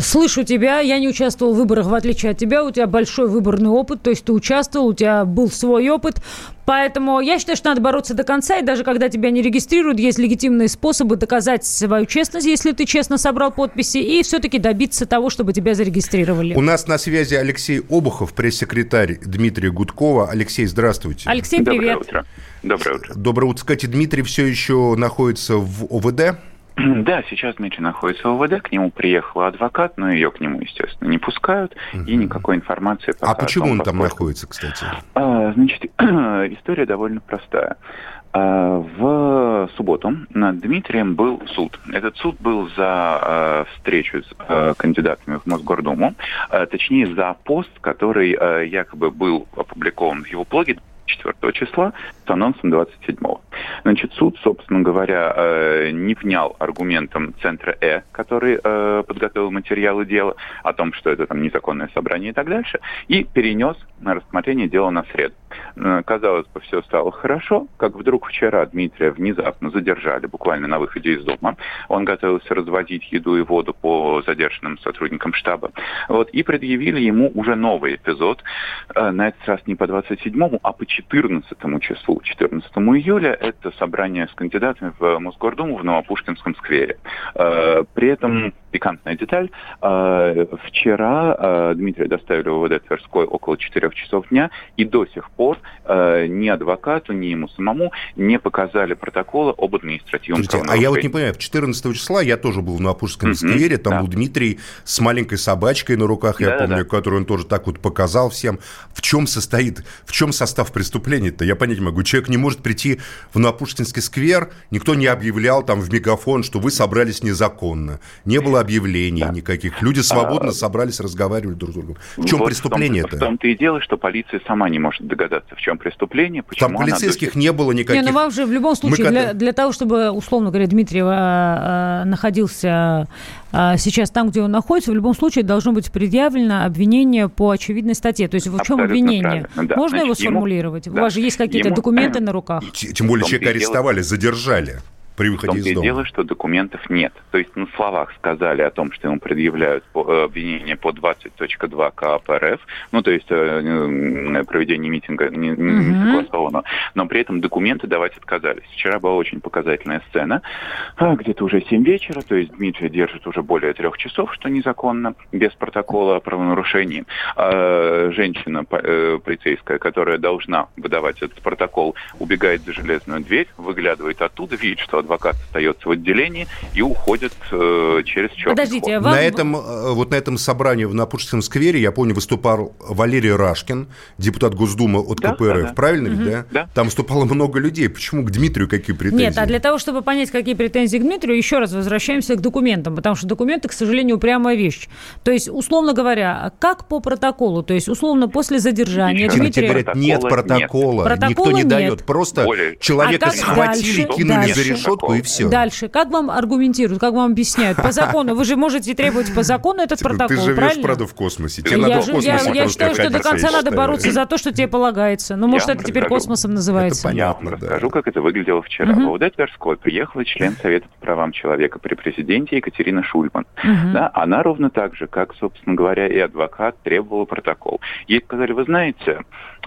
C: Слышу тебя, я не участвовал в выборах, в отличие от тебя, у тебя большой выборный опыт, то есть ты участвовал, у тебя был свой опыт, поэтому я считаю, что надо бороться до конца, и даже когда тебя не регистрируют, есть легитимные способы доказать свою честность, если ты честно собрал подписи, и все-таки добиться того, чтобы тебя зарегистрировали.
B: У нас на связи Алексей Обухов, пресс-секретарь Дмитрия Гудкова. Алексей, здравствуйте.
C: Алексей,
J: Доброе
C: привет.
J: утро. Доброе утро.
B: Доброе утро. Кстати, Дмитрий все еще находится в ОВД.
J: Да, сейчас Дмитрий находится в ОВД, к нему приехал адвокат, но ее к нему, естественно, не пускают, и никакой информации пока
B: А почему
J: том,
B: он там
J: поскольку-
B: находится, кстати?
J: А, Значит, история довольно простая. А, В субботу над Дмитрием был суд. Этот суд был за а, встречу с кандидатами в Мосгордуму, точнее за пост, который якобы был опубликован в его блоге 4 числа с анонсом 27 Значит, суд, собственно говоря, э, не внял аргументам Центра Э, который э, подготовил материалы дела о том, что это там незаконное собрание и так дальше, и перенес на рассмотрение дела на среду. Э, Казалось бы, все стало хорошо, как вдруг вчера Дмитрия внезапно задержали буквально на выходе из дома. Он готовился развозить еду и воду по задержанным сотрудникам штаба. Вот, и предъявили ему уже новый эпизод, э, на этот раз не по 27-му, а по 14 числу. 14 июля это собрание с кандидатами в Мосгордуму в Новопушкинском сквере. Э, При этом пикантная деталь. э, Вчера э, Дмитрия доставили в ОВД Тверской около 4 часов дня, и до сих пор э, ни адвокату, ни ему самому не показали протокола об административном
B: Слушайте, а я вот не понимаю, 14 числа я тоже был в Новопушкинском
J: Мгм,
B: сквере, там
J: да.
B: был Дмитрий с маленькой собачкой на руках, я
J: Да-да-да.
B: помню, которую он тоже так вот показал всем. В чем состоит, в чем состав преступления-то? Я понять не могу. Человек не может прийти в Новопушкинский сквер, никто не объявлял там в мегафон, что вы собрались незаконно. Не было объявлений никаких. Люди свободно собрались, разговаривали друг с другом. В чем
J: Вот
B: преступление-то?
J: В, том, то и дело, что полиция сама не может догадаться, в чем преступление, почему
B: Там полицейских не было никаких.
C: Не, ну вам же в любом случае,
B: Мы
C: для, для того, чтобы, условно говоря, Дмитриев а, а, находился а, сейчас там, где он находится, в любом случае должно быть предъявлено обвинение по очевидной статье. То есть в чем
J: Абсолютно
C: обвинение?
J: да.
C: Можно его
J: Значит, ему-
C: сформулировать? У
J: да.
C: вас же есть какие-то
J: Ему-
C: документы на руках?
B: Тем более
J: В том-то
B: человека арестовали, задержали при
J: В
B: выходе
J: том-то
B: из
J: и
B: дома.
J: дело, что документов нет. То есть на словах сказали о том, что ему предъявляют э, обвинение по 20.2 КАП РФ, ну, то есть э, э, проведение митинга не, не
C: Мгм.
J: согласовано, но при этом документы давать отказались. Вчера была очень показательная сцена, а, где-то уже 7 вечера, то есть Дмитрий держит уже более трех часов, что незаконно, без протокола о правонарушении. А, женщина по- полицейская, которая должна выдавать этот протокол, убегает за железную дверь, выглядывает оттуда, видит, что адвокат остается в отделении и уходит э, через черный
C: Подождите,
J: ход.
C: вам...
B: На этом, э, вот на этом собрании на Пушкинском сквере, я помню, выступал Валерий Рашкин, депутат Госдумы от
J: Да,
B: КПРФ,
J: да, да.
B: правильно ведь, да?
J: Да.
B: Там выступало много людей. Почему к Дмитрию какие претензии?
C: Нет, а для того, чтобы понять, какие претензии к Дмитрию, еще раз возвращаемся к документам, потому что документы, к сожалению, упрямая вещь. То есть, условно говоря, как по протоколу, то есть, условно, после задержания
B: Тина,
C: Дмитрия...
B: тебе говорят, нет
J: Протокола нет.
B: протокола,
C: Протокола
B: никто не
C: нет.
B: дает. Просто
J: Более-
B: человека
C: А
B: схватили,
C: дальше?
B: кинули
C: Дальше?
B: за решетку решетку и все.
C: Дальше. Как вам аргументируют, как вам объясняют? По закону. Вы же можете требовать по закону этот протокол,
B: Ты живешь,
C: правильно?
B: правда, в космосе. Тебе
C: Я,
B: надо в космосе
C: я, считаю, что до конца надо
B: считаю.
C: бороться за то, что тебе полагается. Ну, может,
J: Я
C: это теперь
J: расскажу.
C: космосом называется.
J: Я вам расскажу, как это выглядело вчера. В ОВД Тверской приехала член Совета по правам человека при президенте Екатерина Шульман. Да, она ровно так же, как, собственно говоря, и адвокат требовала протокол. Ей сказали, вы знаете,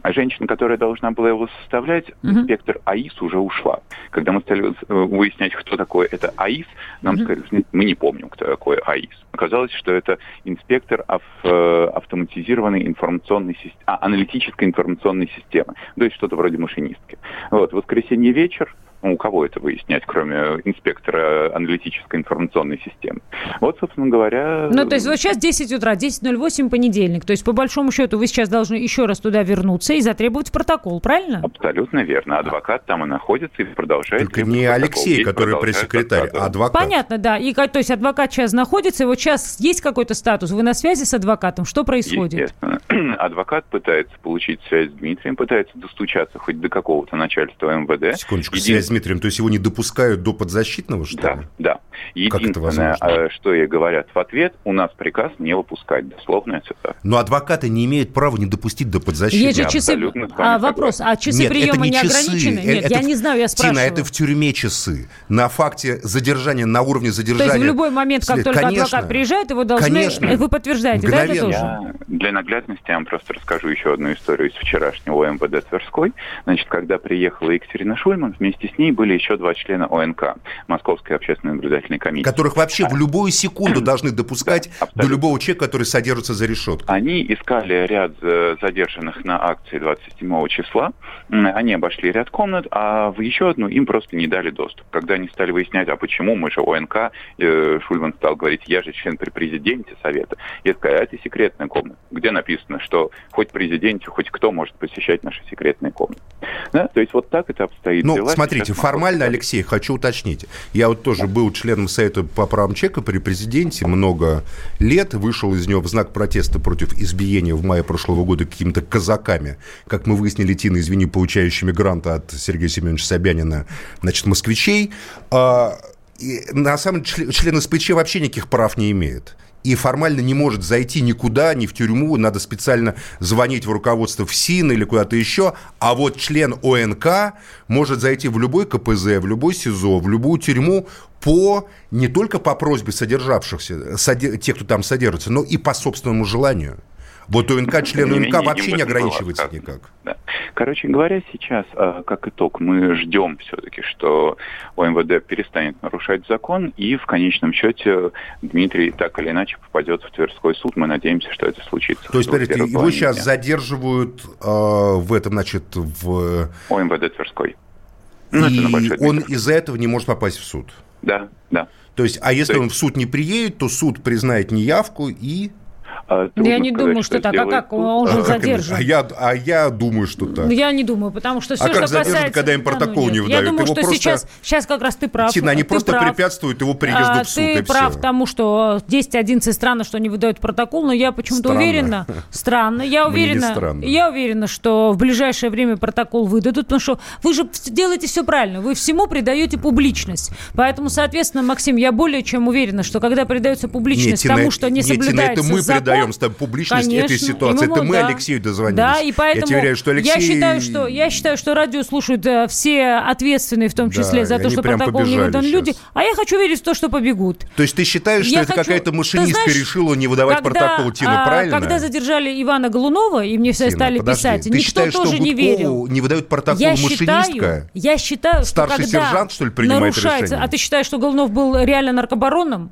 J: женщина, которая должна была его составлять,
C: Мгм.
J: инспектор АИС уже ушла. Когда мы стали э, выяснять, кто такой это АИС, нам сказали, «Знаете, мы не помним, кто такой АИС. Оказалось, что это инспектор ав- э, автоматизированной информационной системы, а, аналитической информационной системы. То есть что-то вроде машинистки. Вот, в воскресенье вечер, ну, у кого это выяснять, кроме инспектора аналитической информационной системы? Вот, собственно говоря...
C: Ну, то есть вот сейчас 10 утра, 10.08 понедельник. То есть, по большому счету, вы сейчас должны еще раз туда вернуться и затребовать протокол, правильно?
J: Абсолютно верно. Адвокат там и находится и продолжает...
B: Только не
J: протокол.
B: Алексей,
J: Есть
B: который пресс-секретарь, а адвокат.
C: Понятно, да. И, то есть адвокат сейчас находится, и вот сейчас есть какой-то статус, вы на связи с адвокатом, что происходит?
J: Естественно. Адвокат пытается получить связь с Дмитрием, пытается достучаться хоть до какого-то начальства МВД.
B: Секундочку,
J: Един-
B: связь Дмитрием, то есть его не допускают до подзащитного, что
J: Да,
B: ли?
J: да.
B: Как это
J: Единственное, э, что ей говорят в ответ, у нас приказ не выпускать. Дословная цитата.
B: Но адвокаты не имеют права не допустить до подзащитного.
C: Есть же часы... А, вопрос, а часы
B: Нет,
C: приема
B: это не
C: не
B: часы.
C: ограничены?
B: Э,
C: Нет,
B: это
C: я
B: в-
C: не знаю, я спрашиваю.
B: Тина, это в тюрьме часы. На факте задержания, на уровне
C: То
B: задержания.
C: есть в любой момент, как
B: След-
C: только
B: Конечно.
C: адвокат приезжает, его должны...
B: Конечно.
C: Вы подтверждаете, да, это
B: Мгновенно.
C: тоже?
J: Я для наглядности я вам просто расскажу еще одну историю из вчерашнего МВД Тверской. Значит, когда приехала Екатерина Шульман, вместе с ней были еще два члена ОНК, Московской общественной наблюдательной комиссии.
B: Которых вообще в любую секунду должны допускать до любого человека, который содержится за решеткой.
J: Они искали ряд э, задержанных на акции 27 числа. Они обошли ряд комнат, а в еще одну им просто не дали доступ. Когда они стали выяснять, а почему мы же ОНК, э, Шульман стал говорить, я же член при президенте Совета. Я сказал, а это секретная комната, где написано, что хоть президенте, хоть кто может посещать наши секретные комнаты. Да? То есть вот так это обстоит.
B: Ну,
J: дела.
B: смотрите,
J: Сейчас
B: формально, Алексей, хочу уточнить. Я вот тоже был членом Совета по правам человека при президенте много лет, вышел из него в знак протеста против избиения в мае прошлого года какими-то казаками, как мы выяснили, Тина, извини, получающими гранта от Сергея Семеновича Собянина, значит, москвичей. А, и на самом деле член, член СПЧ вообще никаких прав не имеет и формально не может зайти никуда, ни в тюрьму, надо специально звонить в руководство ФСИН или куда-то еще, а вот член ОНК может зайти в любой КПЗ, в любой СИЗО, в любую тюрьму по, не только по просьбе содержавшихся, соде- тех, кто там содержится, но и по собственному желанию. Вот ОНК, член
J: менее,
B: вообще не
J: было
B: ограничивается никак.
J: Да. Короче говоря, сейчас, э, как итог, мы ждем все-таки, что ОМВД перестанет нарушать закон, и в конечном счете Дмитрий так или иначе попадет в Тверской суд. Мы надеемся, что это случится.
B: То есть, смотрите, его сейчас задерживают э, в этом, значит, в...
J: ОМВД Тверской. Ну,
B: и он из-за этого не может попасть в суд.
J: Да, да.
B: То есть, а если
J: То
B: он в суд не приедет, то суд признает неявку и...
J: А,
C: Ну, Я
J: трудно
C: не
J: сказать,
C: думаю, что так. А как? Он
B: А
C: же
B: как
C: задержан.
B: А я, а я думаю, что так.
C: Ну, Я не думаю, потому что все,
B: А как
C: что
B: задержат,
C: касается...
B: когда им
C: Да, ну
B: протокол
C: нет.
B: не
C: Я
B: выдают?
C: думаю,
B: Его
C: что
B: просто-
C: сейчас, сейчас как раз ты прав.
B: Тина, они
C: Ты
B: просто
C: прав.
B: препятствуют его приезду
C: А,
B: в суд,
C: Ты
B: и
C: прав
B: всё.
C: тому, что 10-11 странно, что они выдают протокол, но я почему-то
B: Странно.
C: уверена... Странно. Я уверена,
B: странно.
C: я уверена, что в ближайшее время протокол выдадут, потому что вы же делаете все правильно. Вы всему придаете публичность. Поэтому, соответственно, Максим, я более чем уверена, что когда придается публичность
B: Тина,
C: тому, что не
B: нет, Тина,
C: соблюдается
B: это мы
C: закон,
B: придаем с тобой публичность
C: конечно,
B: этой ситуации.
C: ему-
B: это мы
C: да.
B: Алексею дозвонились.
C: Да, и поэтому
B: Я тебе уверяю, что Алексей...
C: я считаю, что я считаю, что радио слушают э, все ответственные, в том
B: Да,
C: числе за
B: и
C: то, что протокол не выдан люди.
B: сейчас.
C: А я хочу верить в то, что побегут.
B: То есть ты считаешь, что
C: Я
B: это
C: хочу-
B: какая-то машинистка
C: знаешь,
B: решила не выдавать
C: когда,
B: протокол, Тина,
C: а,
B: правильно?
C: Когда задержали Ивана Голунова, и мне все
B: Тина,
C: стали
B: подожди,
C: писать,
B: ты
C: никто
B: считаешь,
C: тоже
B: что
C: не верил.
B: не выдают протокол
C: я
B: машинистка?
C: считаю, я считаю, что
B: Старший
C: когда
B: сержант, что ли, принимает
C: нарушается...
B: решение?
C: А ты считаешь, что Голунов был реально наркобароном?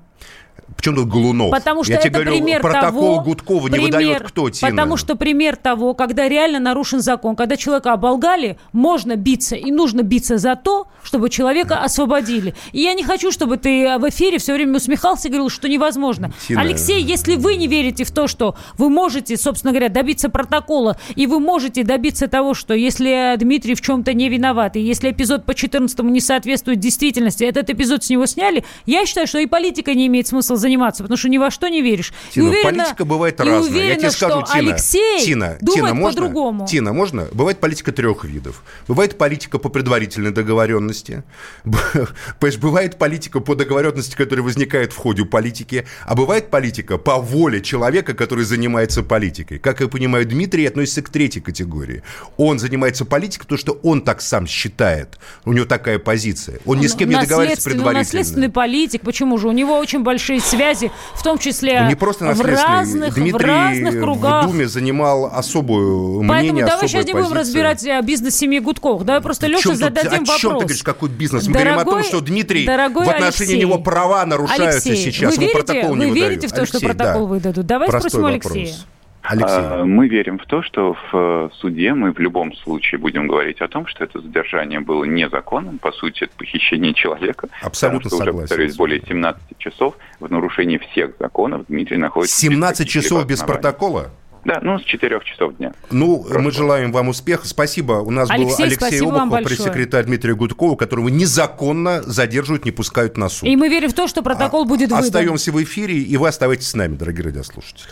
B: Причем тут Голунов?
C: Потому что
B: Я
C: это
B: тебе говорю,
C: пример
B: протокол
C: того,
B: Гудкова не
C: пример-
B: выдает кто, Тина?
C: Потому что пример того, когда реально нарушен закон, когда человека оболгали, можно биться и нужно биться за то, чтобы человека освободили. И я не хочу, чтобы ты в эфире все время усмехался и говорил, что невозможно.
B: Тина.
C: Алексей, если вы не верите в то, что вы можете, собственно говоря, добиться протокола, и вы можете добиться того, что если Дмитрий в чем-то не виноват, и если эпизод по 14 не соответствует действительности, этот эпизод с него сняли, я считаю, что и политика не имеет смысла заниматься, потому что ни во что не веришь.
B: Тина,
C: и уверена,
B: политика бывает
C: и
B: разная.
C: Уверена,
B: Я тебе скажу,
C: что
B: Тина,
C: Алексей
B: Тина,
C: думает
B: Тина, можно?
C: по-другому.
B: Тина, можно? Бывает политика трех видов. Бывает политика по предварительной договоренности. Понимаешь, бывает политика по договоренности, которая возникает в ходе политики. А бывает политика по воле человека, который занимается политикой. Как я понимаю, Дмитрий относится к третьей категории. Он занимается политикой, потому что он так сам считает. У него такая позиция. Он ни с кем не договаривается предварительно.
C: Наследственный политик. Почему же? У него очень большие связи, в том числе
B: не просто
C: в разных,
B: Дмитрий
C: в разных кругах.
B: в Думе занимал особую
C: Поэтому
B: мнение,
C: давай сейчас не будем разбирать э, бизнес семьи Гудковых. Давай просто
B: тут-
C: зададим
B: о чем
C: вопрос.
B: ты говоришь, какой бизнес? Мы говорим о том,
C: Дорогой-
B: что Дмитрий,
C: дорогой
B: в отношении
C: Алексей,
B: него права нарушаются
C: Алексей,
B: сейчас.
C: Вы верите,
B: протокол не
C: вы
B: выдают.
C: верите в то, что
B: Алексей,
C: протокол
B: да.
C: выдадут? Давай
B: Простой
C: спросим
B: вопрос. Алексей.
J: А, Мы верим в то, что в э, суде мы в любом случае будем говорить о том, что это задержание было незаконным, по сути, это похищение человека.
B: Абсолютно
J: потому что
B: согласен
J: Уже, повторюсь,
B: с
J: более 17 часов в нарушении всех законов Дмитрий находится... без
B: 17
J: каких-либо
B: часов без протокола?
J: Да, ну, с 4 часов дня.
B: Ну, мы желаем вам успеха. Спасибо. У нас
C: Алексей,
B: был Алексей Обухов, пресс-секретарь Дмитрия Гудкова, которого незаконно задерживают, не пускают на суд.
C: И мы верим в то, что протокол будет выдан.
B: Остаемся в эфире, и вы оставайтесь с нами, дорогие радиослушатели.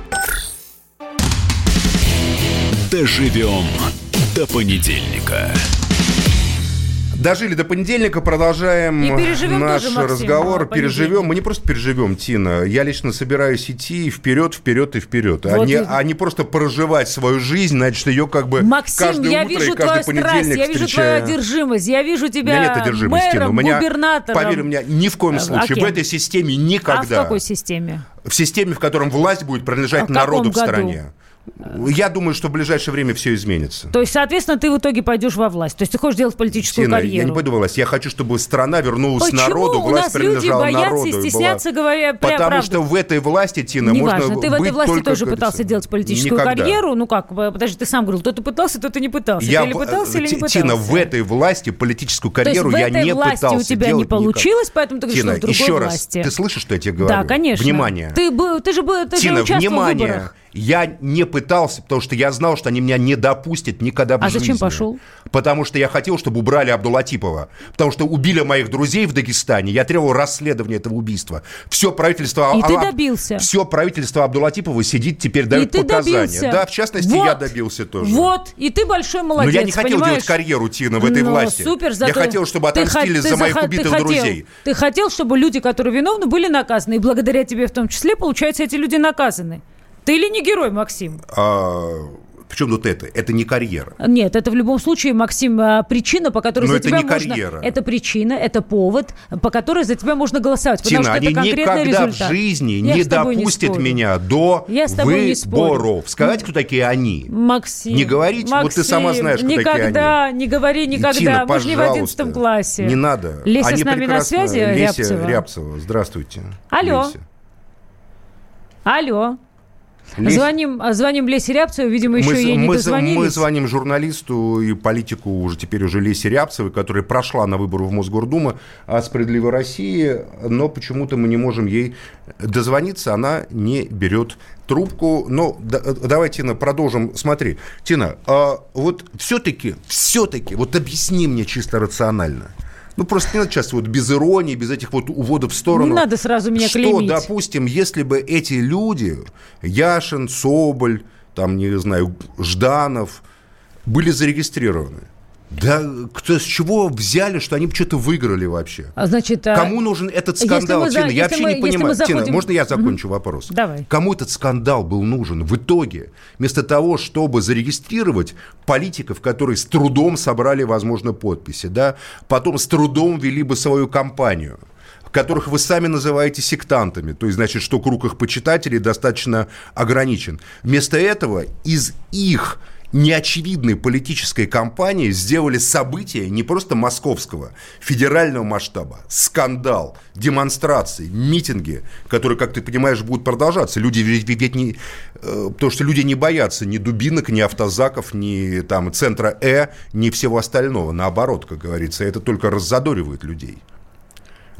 A: Доживем до понедельника.
B: Дожили до понедельника, продолжаем
C: И переживем
B: наш
C: тоже, Максим,
B: разговор.
C: а, понедельник.
B: Переживем. Мы не просто переживем, Тина. Я лично собираюсь идти вперед, вперед и вперед. а,
C: Вот
B: не,
C: и-
B: а не просто проживать свою жизнь, значит, ее как бы
C: Максим,
B: каждое
C: я
B: утро
C: вижу
B: и каждый
C: твою страсть,
B: понедельник
C: я вижу
B: встречаю.
C: твою одержимость, я вижу
B: У меня
C: тебя
B: нет одержимости, Тина.
C: мэром,
B: У меня,
C: губернатором.
B: поверь мне, ни в коем
C: А
B: случае.
C: кем?
B: В этой системе
C: А в
B: никогда.
C: какой системе?
B: В системе, в котором власть будет принадлежать
C: А в
B: народу в
C: каком году?
B: стране. Я думаю, что в ближайшее время все изменится.
C: То есть, соответственно, ты в итоге пойдешь во власть. То есть ты хочешь делать политическую
B: Тина,
C: карьеру.
B: я не пойду во власть. Я хочу, чтобы страна вернулась
C: Почему
B: народу,
C: у
B: власть
C: нас люди
B: принадлежала
C: боятся
B: народу.
C: и
B: и была-
C: стесняться, говоря
B: Потому
C: правду?
B: что в этой власти, Тина,
C: Неважно,
B: можно
C: ты в этой власти тоже пытался делать политическую
B: никогда.
C: карьеру. Ну как, э, подожди, ты сам говорил, то ты пытался, то ты не пытался.
B: Я,
C: ты или
B: в-
C: пытался, или не пытался?
B: Тина, в этой власти политическую карьеру
C: в
B: я не пытался
C: у тебя не
B: никак.
C: получилось, поэтому ты говоришь,
B: Тина,
C: что в другой
B: еще
C: власти.
B: раз, ты слышишь, что я тебе говорю?
C: Да, конечно.
B: Внимание.
C: Ты, ты же, ты же
B: Тина,
C: участвовал в
B: внимание.
C: выборах.
B: Я не пытался, потому что я знал, что они меня не допустят никогда в
C: А
B: жизни.
C: зачем пошел?
B: Потому что я хотел, чтобы убрали Абдулатипова. Потому что убили моих друзей в Дагестане. Я требовал расследования этого убийства. Все правительство...
C: И ты добился.
B: Все правительство Абдулатипова сидит теперь, дает
C: и ты
B: показания.
C: добился.
B: Да, в частности,
C: Вот.
B: я добился тоже.
C: Вот, и ты большой
B: Но
C: молодец,
B: я не хотел
C: понимаешь?
B: делать карьеру, Тина, в этой
C: Ну,
B: власти.
C: супер,
B: я
C: зато
B: хотел, чтобы отомстили
C: ты
B: за моих
C: захо-
B: убитых
C: ты хотел-
B: друзей.
C: Ты хотел, чтобы люди, которые виновны, были наказаны. И благодаря тебе в том числе, получается, эти люди наказаны. Ты или не герой, Максим?
B: А, причем тут это? Это не карьера.
C: Нет, это в любом случае, Максим, а, причина, по которой
B: Но
C: за
B: это
C: тебя
B: не
C: можно...
B: карьера.
C: Это причина, это повод, по которой за тебя можно голосовать. потому
B: Тина,
C: что
B: они
C: это конкретный
B: никогда
C: результат.
B: в жизни
C: Я
B: не
C: не
B: допустят
C: спорю.
B: меня до
C: Я с тобой не
B: выборов. Сказать, кто такие они?
C: Максим.
B: Не говорить? Вот ты сама
C: Максим,
B: знаешь, кто такие
C: никогда, не говори никогда.
B: Тина,
C: Мы же не в
B: пожалуйста,
C: одиннадцатом классе.
B: Не надо.
C: Леся
B: Они
C: с нами на
B: прекрасно-
C: связи,
B: Леся
C: Рябцева?
B: Рябцева. Здравствуйте.
C: Алло.
B: Леся.
C: Алло.
B: Леся.
C: Звоним, а, звоним Лесе Рябцевой, видимо, еще
B: Мы,
C: ей не
B: мы,
C: дозвонились.
B: мы звоним журналисту и политику уже теперь уже Лесе Рябцевой, которая прошла на выборы в Мосгордуму от «Справедливой России», но почему-то мы не можем ей дозвониться, она не берет трубку. Но да- давай, Тина, продолжим. Смотри, Тина, а вот все-таки, все-таки, вот объясни мне чисто рационально. Ну, просто не надо сейчас вот без иронии, без этих вот уводов в сторону.
C: Не надо сразу меня
B: что,
C: клеймить.
B: допустим, если бы эти люди, Яшин, Соболь, там, не знаю, Жданов, были зарегистрированы, да кто с чего взяли, что они что-то выиграли вообще?
C: А, значит, а,
B: Кому нужен этот скандал,
C: мы за-
B: Тина? Я вообще
C: мы-
B: не понимаю. Тина,
C: заходим-
B: можно я закончу вопрос?
C: Давай.
B: Кому этот скандал был нужен в итоге? Вместо того, чтобы зарегистрировать политиков, которые с трудом собрали, возможно, подписи, да, потом с трудом вели бы свою кампанию которых вы сами называете сектантами, то есть, значит, что круг их почитателей достаточно ограничен. Вместо этого из их неочевидной политической кампании сделали события не просто московского, федерального масштаба, скандал, демонстрации, митинги, которые, как ты понимаешь, будут продолжаться. Люди ведь, не... э, Потому что люди не боятся ни дубинок, ни автозаков, ни там центра Э, ни всего остального. Наоборот, как говорится, это только раззадоривает людей.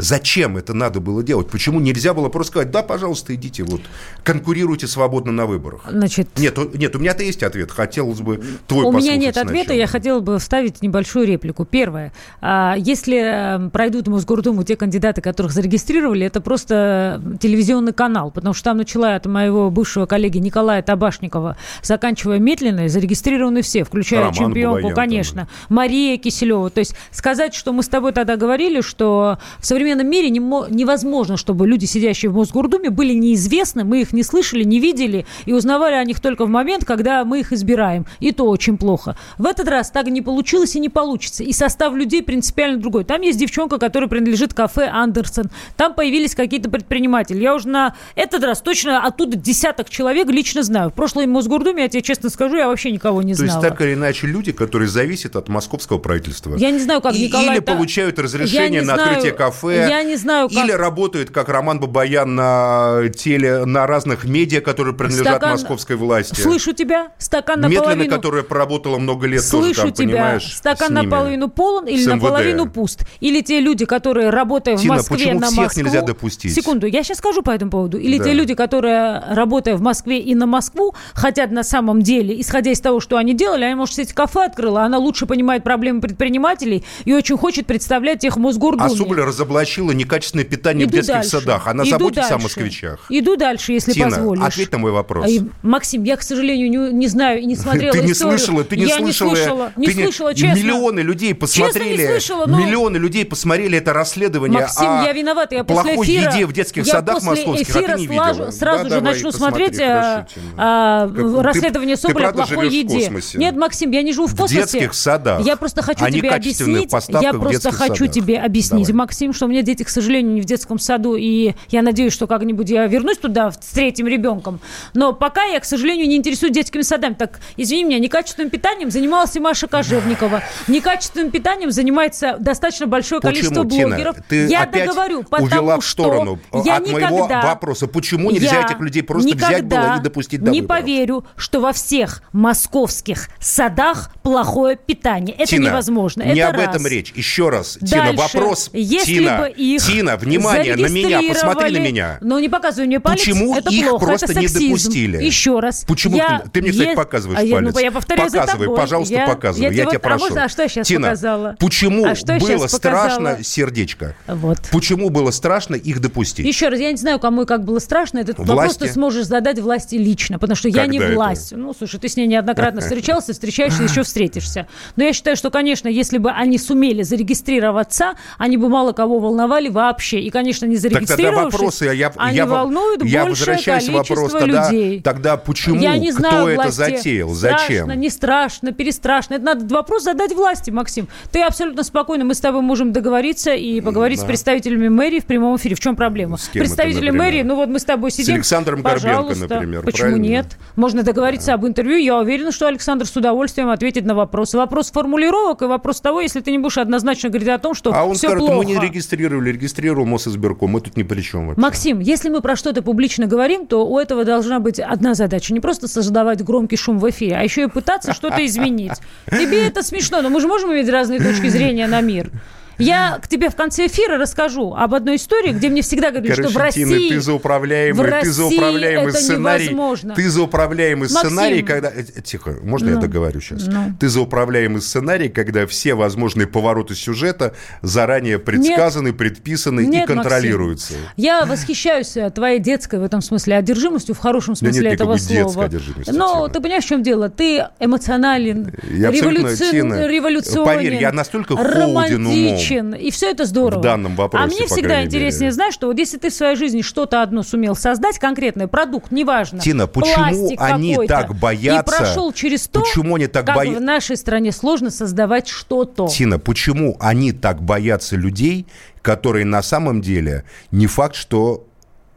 B: Зачем это надо было делать? Почему нельзя было просто сказать, да, пожалуйста, идите, вот, конкурируйте свободно на выборах?
C: Значит,
B: Нет, у- нет, у меня-то есть ответ. Хотелось бы твой
C: У меня нет ответа,
B: сначала.
C: я хотела бы вставить небольшую реплику. Первое. А, Если э, пройдут в Мосгордуму те кандидаты, которых зарегистрировали, это просто телевизионный канал, потому что там, начиная от моего бывшего коллеги Николая Табашникова, заканчивая Метлиной, зарегистрированы все, включая
B: Роман
C: чемпионку,
B: Бабаян
C: конечно, Мария Киселева. То есть сказать, что мы с тобой тогда говорили, что в современном мире не мо- невозможно, чтобы люди, сидящие в Мосгордуме, были неизвестны, мы их не слышали, не видели и узнавали о них только в момент, когда мы их избираем. И то очень плохо. В этот раз так не получилось и не получится. И состав людей принципиально другой. Там есть девчонка, которая принадлежит кафе Андерсон. Там появились какие-то предприниматели. Я уже на этот раз точно оттуда десяток человек лично знаю. В прошлой Мосгордуме, я тебе честно скажу, я вообще никого не
B: То есть,
C: знала.
B: так или иначе, люди, которые зависят от московского правительства.
C: Я не знаю, как
B: И-
C: Николай...
B: Или получают разрешение на
C: знаю-
B: открытие кафе.
C: Я не знаю, как...
B: Или работают, как Роман Бабаян, на теле, на разных медиа, которые принадлежат
C: Стакан-
B: московской власти.
C: Слышу тебя, стакан
B: Медленно,
C: наполовину...
B: которая проработала много лет тоже
C: Слышу
B: там,
C: тебя,
B: понимаешь,
C: стакан наполовину полон или наполовину пуст. Или те люди, которые, работая в
B: Тина,
C: Москве
B: почему
C: на
B: всех
C: Москву...
B: нельзя допустить?
C: Секунду, я сейчас скажу по этому поводу. Или
B: Да.
C: те люди, которые, работая в Москве и на Москву, хотят на самом деле, исходя из того, что они делали, они, может, сеть кафе открыла, она лучше понимает проблемы предпринимателей и очень хочет представлять их в Мосгордуме.
B: А Соболь разоблачила некачественное питание в
C: Иду
B: детских
C: дальше.
B: садах. Она
C: Иду
B: заботится о
C: дальше.
B: москвичах.
C: Иду дальше, если
B: Тина,
C: позволишь.
B: ответь на мой вопрос.
C: Ай, Максим, я, к сожалению, не, не знаю и не смотрела
B: Ты не
C: историю.
B: слышала, ты не
C: я
B: слышала.
C: не слышала, не слышала, честно.
B: Миллионы людей посмотрели.
C: Честно, не слышала, но-
B: Миллионы людей посмотрели это расследование
C: Максим,
B: о
C: я виновата, я после
B: плохой
C: эфира...
B: еде в детских
C: я
B: садах
C: после
B: московских, а
C: эфира
B: ты не
C: слажу-
B: видела.
C: сразу
B: Да,
C: же
B: давай,
C: начну смотреть
B: хорошо,
C: а, а,
B: Как-
C: расследование
B: ты-
C: Соболя о плохой
B: в
C: еде. Нет, Максим, я не живу в
B: В
C: космосе.
B: детских садах.
C: Я просто хочу
B: А
C: тебе объяснить. Я
B: в
C: просто хочу тебе объяснить. Максим, что меня дети, к сожалению, не в детском саду, и я надеюсь, что как-нибудь я вернусь туда с третьим ребенком. Но пока я, к сожалению, не интересуюсь детскими садами. Так, извини меня, некачественным питанием занималась и Маша Кожевникова. Некачественным питанием занимается достаточно большое количество
B: Почему, Тина,
C: блогеров.
B: ты
C: я
B: опять
C: договорю, потому
B: увела в
C: что
B: сторону
C: я
B: от моего
C: никогда,
B: вопроса. Почему нельзя этих людей просто взять
C: никогда
B: было и допустить до
C: не
B: выборов?
C: поверю, что во всех московских садах плохое питание. Это
B: Тина,
C: невозможно.
B: Не
C: Это
B: об этом
C: раз.
B: речь. Еще раз, Тина,
C: Дальше,
B: вопрос.
C: если
B: Тина,
C: бы их
B: Тина, внимание на меня, посмотри на меня.
C: Ну, не показывай мне палец,
B: Почему
C: это
B: их
C: плохо,
B: просто
C: это
B: не допустили?
C: Еще раз.
B: Почему
C: Я
B: ты, ты мне, кстати, показываешь
C: а я,
B: палец?
C: Ну, я повторяю за
B: Показывай,
C: тобой.
B: пожалуйста,
C: Я-
B: показывай. Я,
C: тебе
B: тебя
C: вот-
B: прошу.
C: А, можно, а что я сейчас
B: Тина,
C: показала?
B: почему
C: А что я
B: было страшно сердечко?
C: Вот.
B: Почему было страшно их допустить?
C: Еще раз, я не знаю, кому и как было страшно. Этот вопрос
B: Власти?
C: ты сможешь задать власти лично, потому что я не
B: это?
C: власть. Ну, слушай, ты с ней неоднократно встречался, встречаешься, еще встретишься. Но я считаю, что, конечно, если бы они сумели зарегистрироваться, они бы мало кого волновали вообще. И, конечно, не
B: Так тогда
C: зарегистрировавшись,
B: вопросы, я,
C: они
B: я,
C: волнуют
B: я
C: большее количество
B: вопросу, тогда,
C: людей.
B: тогда почему,
C: Я не знаю,
B: кто это
C: власти,
B: затеял,
C: страшно,
B: зачем?
C: не страшно, перестрашно. Это надо вопрос задать власти, Максим. Ты абсолютно спокойно, мы с тобой можем договориться и поговорить
B: Да.
C: с представителями мэрии в прямом эфире. В чем проблема?
B: С кем это,
C: Представители
B: например?
C: мэрии, ну вот мы с тобой сидим.
B: Александром Горбенко,
C: пожалуйста.
B: например,
C: Почему
B: правильно?
C: нет? Можно договориться об интервью. Я уверена, что Александр с удовольствием ответит на вопросы. Вопрос формулировок и вопрос того, если ты не будешь однозначно говорить о том, что
B: А он
C: все
B: скажет,
C: плохо.
B: мы не регистрировали, регистрировал Мосизбирком, мы тут ни при чем вообще.
C: Максим, если мы про что-то публично говорим, то у этого должна быть одна задача. Не просто создавать громкий шум в эфире, а еще и пытаться что-то изменить. Тебе это смешно, но мы же можем иметь разные точки зрения на мир. Я к тебе в конце эфира расскажу об одной истории, где мне всегда говорили,
B: Короче,
C: что в России...
B: Тина, ты за управляемый,
C: в
B: ты за
C: России
B: управляемый
C: это
B: сценарий.
C: невозможно.
B: Ты за управляемый
C: Максим.
B: сценарий, когда... э, э, Тихо, можно я
C: Ну.
B: договорю сейчас?
C: Ну.
B: Ты за управляемый сценарий, когда все возможные повороты сюжета заранее предсказаны, предписаны
C: Нет,
B: и контролируются.
C: Максим. Я восхищаюсь э, твоей детской в этом смысле одержимостью, в хорошем
B: Да нет
C: смысле этого слова. Но ты понимаешь, в чем дело? Ты эмоционален,
B: Я абсолютно,
C: революци-
B: Тина,
C: революционен,
B: поверь, я настолько холоден умом
C: романтичен, и все это здорово.
B: в данном вопросе,
C: А мне всегда интереснее,
B: мере.
C: знаешь, что вот если ты в своей жизни что-то одно сумел создать, конкретный продукт, неважно,
B: Тина, почему они так боятся?
C: и прошел через то,
B: Почему они так
C: как
B: боя-
C: в нашей стране сложно создавать что-то.
B: Тина, почему они так боятся людей, которые на самом деле не факт, что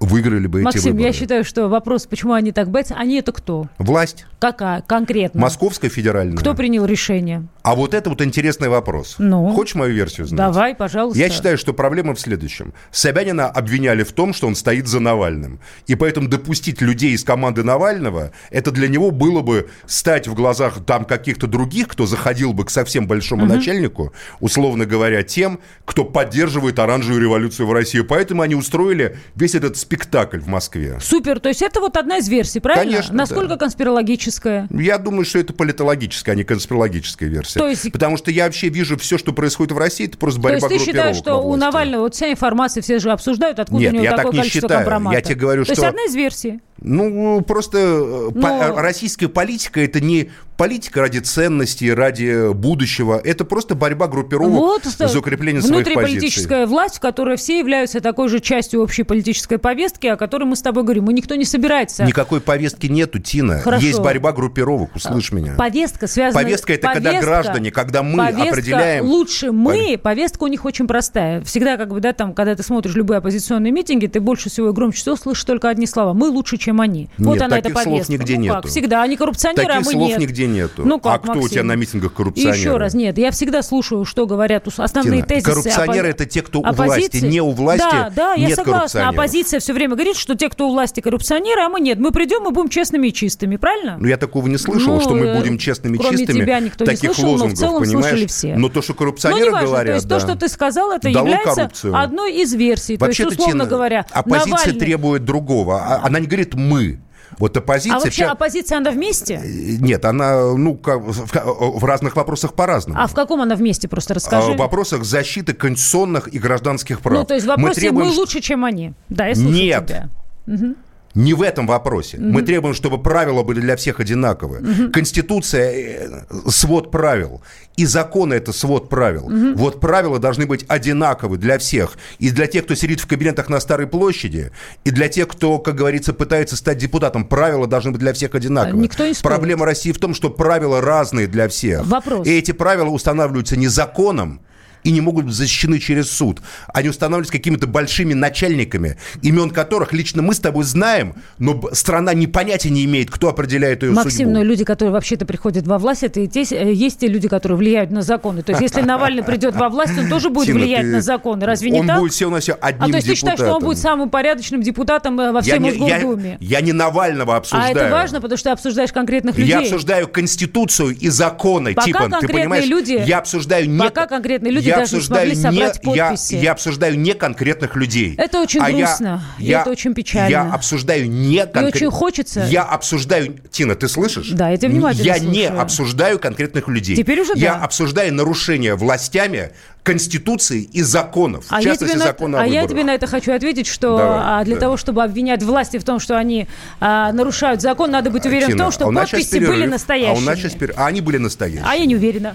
B: выиграли бы эти
C: Максим,
B: выборы.
C: я считаю, что вопрос, почему они так боятся, они это кто?
B: Власть.
C: Какая? Конкретно.
B: Московская федеральная.
C: Кто принял решение?
B: А вот это вот интересный вопрос.
C: Ну?
B: Хочешь мою версию знать?
C: Давай, пожалуйста.
B: Я считаю, что проблема в следующем. Собянина обвиняли в том, что он стоит за Навальным. И поэтому допустить людей из команды Навального, это для него было бы стать в глазах там каких-то других, кто заходил бы к совсем большому
C: Мгм.
B: начальнику, условно говоря, тем, кто поддерживает оранжевую революцию в России. Поэтому они устроили весь этот спектакль в Москве.
C: Супер, то есть это вот одна из версий, правильно?
B: Конечно,
C: Насколько
B: да.
C: конспирологическая?
B: Я думаю, что это политологическая, а не конспирологическая версия.
C: То есть-
B: Потому что я вообще вижу все, что происходит в России, это просто
C: То
B: борьба
C: есть ты считаешь, что у. Навального вот вся информация, все же обсуждают, откуда
B: Нет,
C: у него
B: я так
C: такое
B: не
C: количество
B: считаю.
C: компромата?
B: Я тебе говорю,
C: То есть
B: что-
C: одна из версий.
B: Ну, просто э, по-
C: Но-
B: российская политика это не политика ради ценностей, ради будущего. Это просто борьба группировок
C: Вот
B: за укрепление своих позиций.
C: внутриполитическая власть, в которой все являются такой же частью общей политической повестки, о которой мы с тобой говорим. И никто не собирается.
B: Никакой повестки нету, Тина.
C: Хорошо.
B: Есть борьба группировок, услышь меня.
C: Повестка связана...
B: Повестка это когда
C: повестка-
B: граждане, когда мы
C: повестка
B: определяем...
C: лучше мы, повестка у них очень простая. Всегда, как бы, да, там, когда ты смотришь любые оппозиционные митинги, ты больше всего и громче всего слышишь только одни слова. Мы лучше, чем они. вот
B: Нет,
C: она, эта
B: таких слов
C: повестка.
B: нигде
C: ну,
B: нету.
C: Как? Всегда. Они коррупционеры,
B: Таких
C: а мы
B: слов
C: нет.
B: нигде нету.
C: Ну как,
B: а кто у
C: Максим?
B: тебя на митингах коррупционеры?
C: еще раз, нет, я всегда слушаю, что говорят основные
B: Тина,
C: тезисы.
B: коррупционеры
C: оппо-
B: это те, кто у
C: оппозиции.
B: власти. Не у власти
C: Да, да, я согласна. Оппозиция все время говорит, что те, кто у власти коррупционеры, а мы нет. Мы придем и будем честными и чистыми, правильно?
B: Ну, я такого не слышал,
C: Ну,
B: не что мы
C: э,
B: будем честными и чистыми.
C: тебя никто не
B: таких
C: слышал, но в
B: лозунгов,
C: целом
B: понимаешь?
C: слышали все.
B: Но то, что
C: Ну,
B: коррупционеры
C: неважно,
B: говорят,
C: то есть
B: да,
C: то, что ты сказал, это
B: дало
C: является
B: коррупцию.
C: одной из версий. то
B: Вообще-то,
C: есть, условно
B: Тина,
C: говоря,
B: оппозиция
C: Навальный...
B: требует другого. А- Она не говорит «мы». Вот оппозиция...
C: А вообще
B: вся-
C: оппозиция, она вместе?
B: Нет, она, ну, как- в, в разных вопросах по-разному.
C: А в каком она вместе, просто расскажи.
B: А, В вопросах защиты конституционных и гражданских прав.
C: Ну, то есть в вопросе мы,
B: требуем, что-
C: лучше, чем они. Да, я слушаю
B: Нет.
C: тебя. Мгм.
B: Не в этом вопросе. Мы
C: Мгм.
B: требуем, чтобы правила были для всех одинаковые.
C: Мгм.
B: Конституция э, свод правил. И законы это свод правил.
C: Мгм.
B: Вот правила должны быть одинаковы для всех. И для тех, кто сидит в кабинетах на Старой площади, и для тех, кто, как говорится, пытается стать депутатом. Правила должны быть для всех одинаковые.
C: Никто не спорит.
B: Проблема России в том, что правила разные для всех.
C: Вопрос.
B: И эти правила устанавливаются не законом, и не могут быть защищены через суд. Они устанавливаются какими-то большими начальниками, имен которых лично мы с тобой знаем, но страна не понятия не имеет, кто определяет ее
C: Максим,
B: судьбу.
C: но люди, которые вообще-то приходят во власть, это и те, э, есть те люди, которые влияют на законы. То есть, если Навальный придет во власть, он тоже будет
B: Тина,
C: влиять
B: ты-
C: на законы. Разве не
B: он
C: так?
B: будет все на все одним
C: а то есть ты считаешь, что он
B: депутатом.
C: будет самым порядочным депутатом э, во всей
B: я, не,
C: Мосгордуме?
B: я не Навального
C: А
B: обсуждаю.
C: это важно, потому что ты обсуждаешь конкретных людей.
B: Я обсуждаю Конституцию и законы,
C: Пока
B: Типан, ты
C: конкретные
B: понимаешь?
C: люди-
B: я обсуждаю не...
C: Пока конкретные люди
B: я
C: даже не
B: обсуждаю
C: смогли собрать
B: не, я, я обсуждаю не конкретных людей.
C: Это очень
B: А я-
C: грустно, и
B: я-
C: это очень печально.
B: Я обсуждаю не конкретных...
C: очень хочется-
B: Я обсуждаю... Тина, ты слышишь?
C: Да, я тебя внимательно
B: Я не
C: слушаю.
B: обсуждаю конкретных людей.
C: Теперь уже
B: Я
C: да.
B: обсуждаю нарушения властями Конституции и законов.
C: А
B: в
C: я,
B: частности,
C: на,
B: закона о
C: а я
B: выборах.
C: тебе на это хочу ответить, что
B: Давай,
C: а, для
B: да.
C: того, чтобы обвинять власти в том, что они а, нарушают закон, надо быть уверен в
B: Тина,
C: том, что
B: а
C: подписи были настоящими.
B: А у нас сейчас перерыв. А они были настоящие.
C: А я не уверена.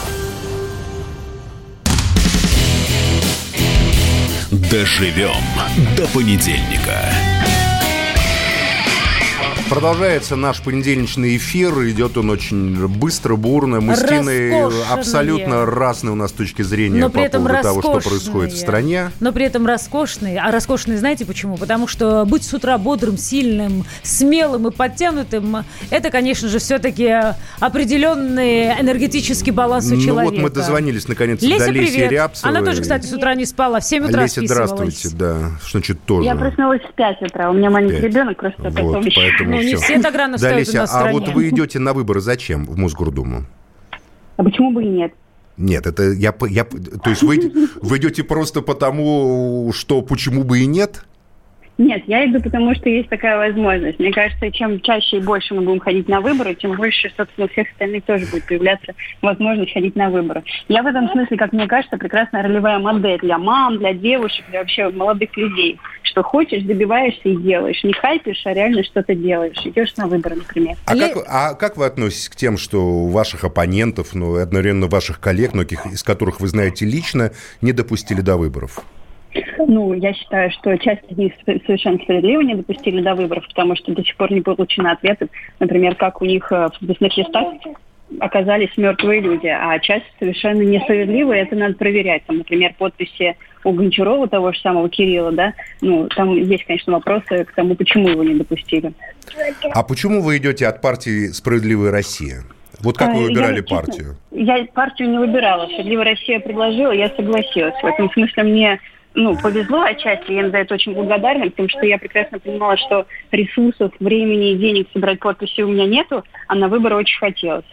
A: Доживем до понедельника.
B: Продолжается наш понедельничный эфир. Идет он очень быстро, бурно. Мы с Тиной абсолютно разные у нас точки зрения
C: Но
B: по
C: при этом
B: поводу того, что происходит в стране.
C: Но при этом роскошные. А роскошные знаете почему? Потому что быть с утра бодрым, сильным, смелым и подтянутым, это, конечно же, все-таки определенный энергетический баланс у
B: Ну
C: человека.
B: вот мы дозвонились наконец
C: Леся,
B: до Леси
C: привет.
B: Рябцевой.
C: Она тоже, кстати, с утра не спала. В 7 утра
B: Леся,
C: списывалась.
B: здравствуйте, да. Что значит тоже?
K: Я проснулась в 5 утра. У меня маленький ребенок, просто
B: Вот,
K: потом еще.
B: поэтому
C: Ну, не все так рано
B: Да,
C: встают у нас
B: а
C: стране.
B: вот вы идете на выборы зачем в Мосгордуму?
K: А почему бы и нет?
B: Нет, это я, я, то есть вы, вы идете просто потому, что почему бы и нет?
K: Нет, я иду, потому что есть такая возможность. Мне кажется, чем чаще и больше мы будем ходить на выборы, тем больше, собственно, у всех остальных тоже будет появляться возможность ходить на выборы. Я в этом смысле, как мне кажется, прекрасная ролевая модель для мам, для девушек, для вообще молодых людей. Что хочешь, добиваешься и делаешь. Не хайпишь, а реально что-то делаешь. Идешь на выборы, например.
B: А, как, а как вы относитесь к тем, что ваших оппонентов, ну, и одновременно ваших коллег, многих из которых вы знаете лично, не допустили до выборов?
K: Ну, я считаю, что часть из них совершенно справедливо не допустили до выборов, потому что до сих пор не получено ответов, например, как у них э, в подписных листах оказались мертвые люди, а часть совершенно несправедливая, это надо проверять. Там, например, подписи у Гончарова, того же самого Кирилла, да, ну, там есть, конечно, вопросы к тому, почему его не допустили.
B: А почему вы идете от партии «Справедливая Россия»? Вот как вы выбирали я, партию?
K: Я партию не выбирала. «Справедливая Россия» предложила, я согласилась. В этом смысле мне ну, повезло отчасти, я им за это очень благодарна, потому что я прекрасно понимала, что ресурсов, времени и денег собрать подписи у меня нету, а на выборы очень хотелось.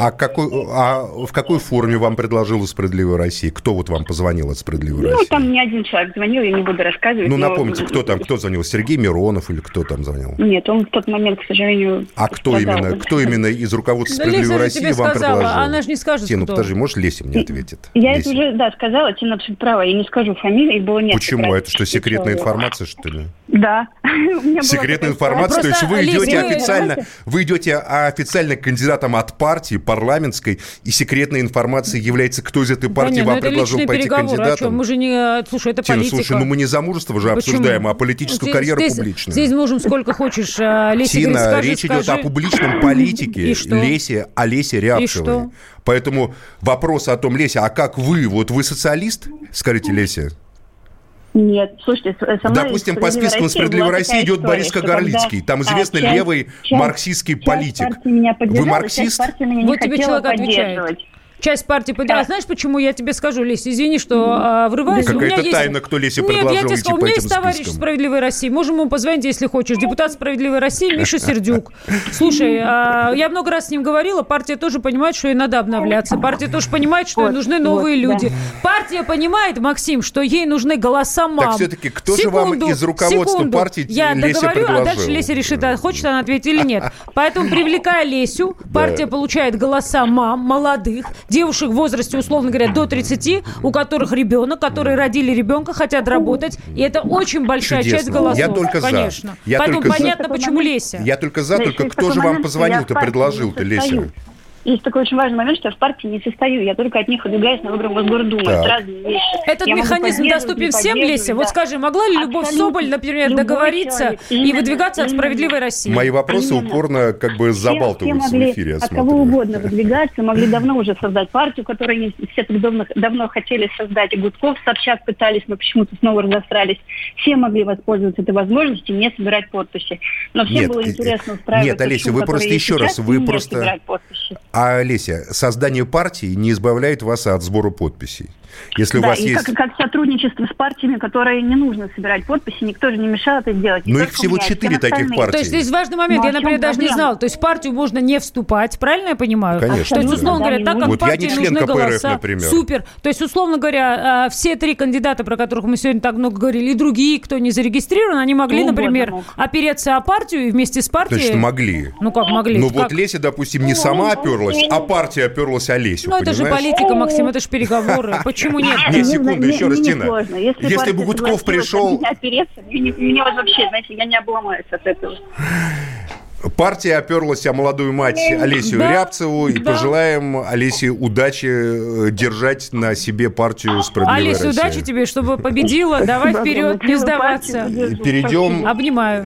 B: А, какой, а в какой форме вам предложила «Справедливая Россия»? Кто вот вам позвонил от «Справедливой ну, России»?
K: Ну, там не один человек звонил, я не буду рассказывать.
B: Ну, напомните, но... кто там, кто звонил? Сергей Миронов или кто там звонил?
K: Нет, он в тот момент, к сожалению,
B: А кто сказал, именно, кто именно из руководства да «Справедливой России» вам сказала, предложил?
C: Она же не скажет,
B: Тина,
C: кто.
B: подожди, может, Леся мне ответит?
K: Я
B: Леся.
K: это уже, да, сказала, Тина абсолютно права, я не скажу фамилии, их было несколько.
B: Почему? Это что, секретная информация, что ли?
K: Да.
B: Секретная информация, то есть вы идете официально, вы идете официально кандидатом от партии парламентской, и секретной информацией является, кто из этой партии да нет, вам предложил пойти кандидатом.
C: Мы же не... Слушай, это
B: Тина,
C: политика.
B: слушай, ну мы не замужество же Почему? обсуждаем, а политическую здесь, карьеру
C: здесь,
B: публичную.
C: Здесь можем сколько хочешь. А, Леся
B: Тина,
C: скажи,
B: речь
C: скажи.
B: идет о публичном политике Лесе, о Лесе Рябцевой. Поэтому вопрос о том, Леся, а как вы, вот вы социалист? Скажите, Леся.
K: Нет, слушайте, со мной
B: Допустим, по спискам «Справедливой России» идет история, Борис Кагарлицкий. Там известный часть, левый часть, марксистский часть политик. Вы марксист?
C: Вот тебе человек отвечает. Часть партии поддержала. Да. Знаешь, почему я тебе скажу, Леся, извини, что mm. врываюсь.
B: Какая-то есть... тайна, кто Лесе предложил
C: Нет, я тебе
B: сказал,
C: у меня есть товарищ «Справедливой России». Можем ему позвонить, если хочешь. Депутат «Справедливой России» Миша Сердюк. Слушай, а, я много раз с ним говорила, партия тоже понимает, что ей надо обновляться. Партия тоже понимает, что ей нужны новые люди. Партия понимает, Максим, что ей нужны голоса мам.
B: Так все-таки кто же вам из руководства партии
C: Я договорю, а дальше Леся решит, а хочет она ответить или нет. Поэтому, привлекая Лесю, партия получает голоса мам, молодых, девушек в возрасте условно говоря, до 30, у которых ребенок, которые родили ребенка, хотят работать. И это очень большая
B: Чудесно.
C: часть голосов.
B: Я только
C: Конечно.
B: за. Я
C: Поэтому
B: только
C: понятно,
B: за.
C: почему Леся.
B: Я только за, только кто же вам позвонил-то, предложил-то, Леся?
K: Есть такой очень важный момент, что я в партии не состою. Я только от них выдвигаюсь на выборы Мосгордумы.
B: Так.
K: Это разные вещи.
C: Этот
K: я
C: механизм доступен всем, Леся? Да. Вот скажи, могла ли Любовь Абсолютно. Соболь, например, Любой договориться человек. и именно, выдвигаться именно. от «Справедливой России»?
B: Мои вопросы именно. упорно как бы забалтываются
K: все,
B: в эфире.
K: От кого угодно выдвигаться, могли давно уже создать партию, которую они все так давно, давно хотели создать. И Гудков, Собчак пытались, но почему-то снова разострались. Все могли воспользоваться этой возможностью, не собирать подписи. Но всем
B: нет,
K: было интересно устраивать...
B: Нет, Олеся, вы просто еще раз, вы просто... А, Олеся, создание партии не избавляет вас от сбора подписей. Если
K: да,
B: у вас
K: и
B: есть...
K: как, как сотрудничество с партиями, которые не нужно собирать подписи, никто же не мешал это сделать.
B: Но их всего четыре таких партий.
C: То есть здесь важный момент,
K: ну,
C: я, например, даже
K: проблема?
C: не знала. То есть в партию можно не вступать, правильно я понимаю?
B: Конечно.
C: То есть, условно говоря, так как
B: вот
C: партии
B: я не член
C: нужны
B: КПРФ,
C: голоса,
B: например.
C: супер. То есть, условно говоря, а, все три кандидата, про которых мы сегодня так много говорили, и другие, кто не зарегистрирован, они могли,
K: Ну,
C: например,
K: мог.
C: опереться о партию и вместе с партией...
B: Точно могли.
C: Ну как могли?
B: Ну
C: Как?
B: вот Леся, допустим, не сама оперлась, а партия оперлась о Лесю,
C: Ну это же политика, Максим, это же переговоры. Почему нет?
B: Не, секунду, еще раз, Тина.
K: Если,
B: бы Гудков пришел-
K: меня мне, вот вообще, знаете, я не обломаюсь от этого.
B: Партия оперлась о молодую мать Олесю
C: Да,
B: Рябцеву. И
C: да.
B: пожелаем Олесе удачи э, держать на себе партию «Справедливая
C: Олеся,
B: Россия».
C: удачи тебе, чтобы победила. Давай вперед, не сдаваться.
B: Перейдем
C: Обнимаю.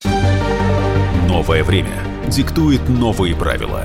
A: Новое время диктует новые правила.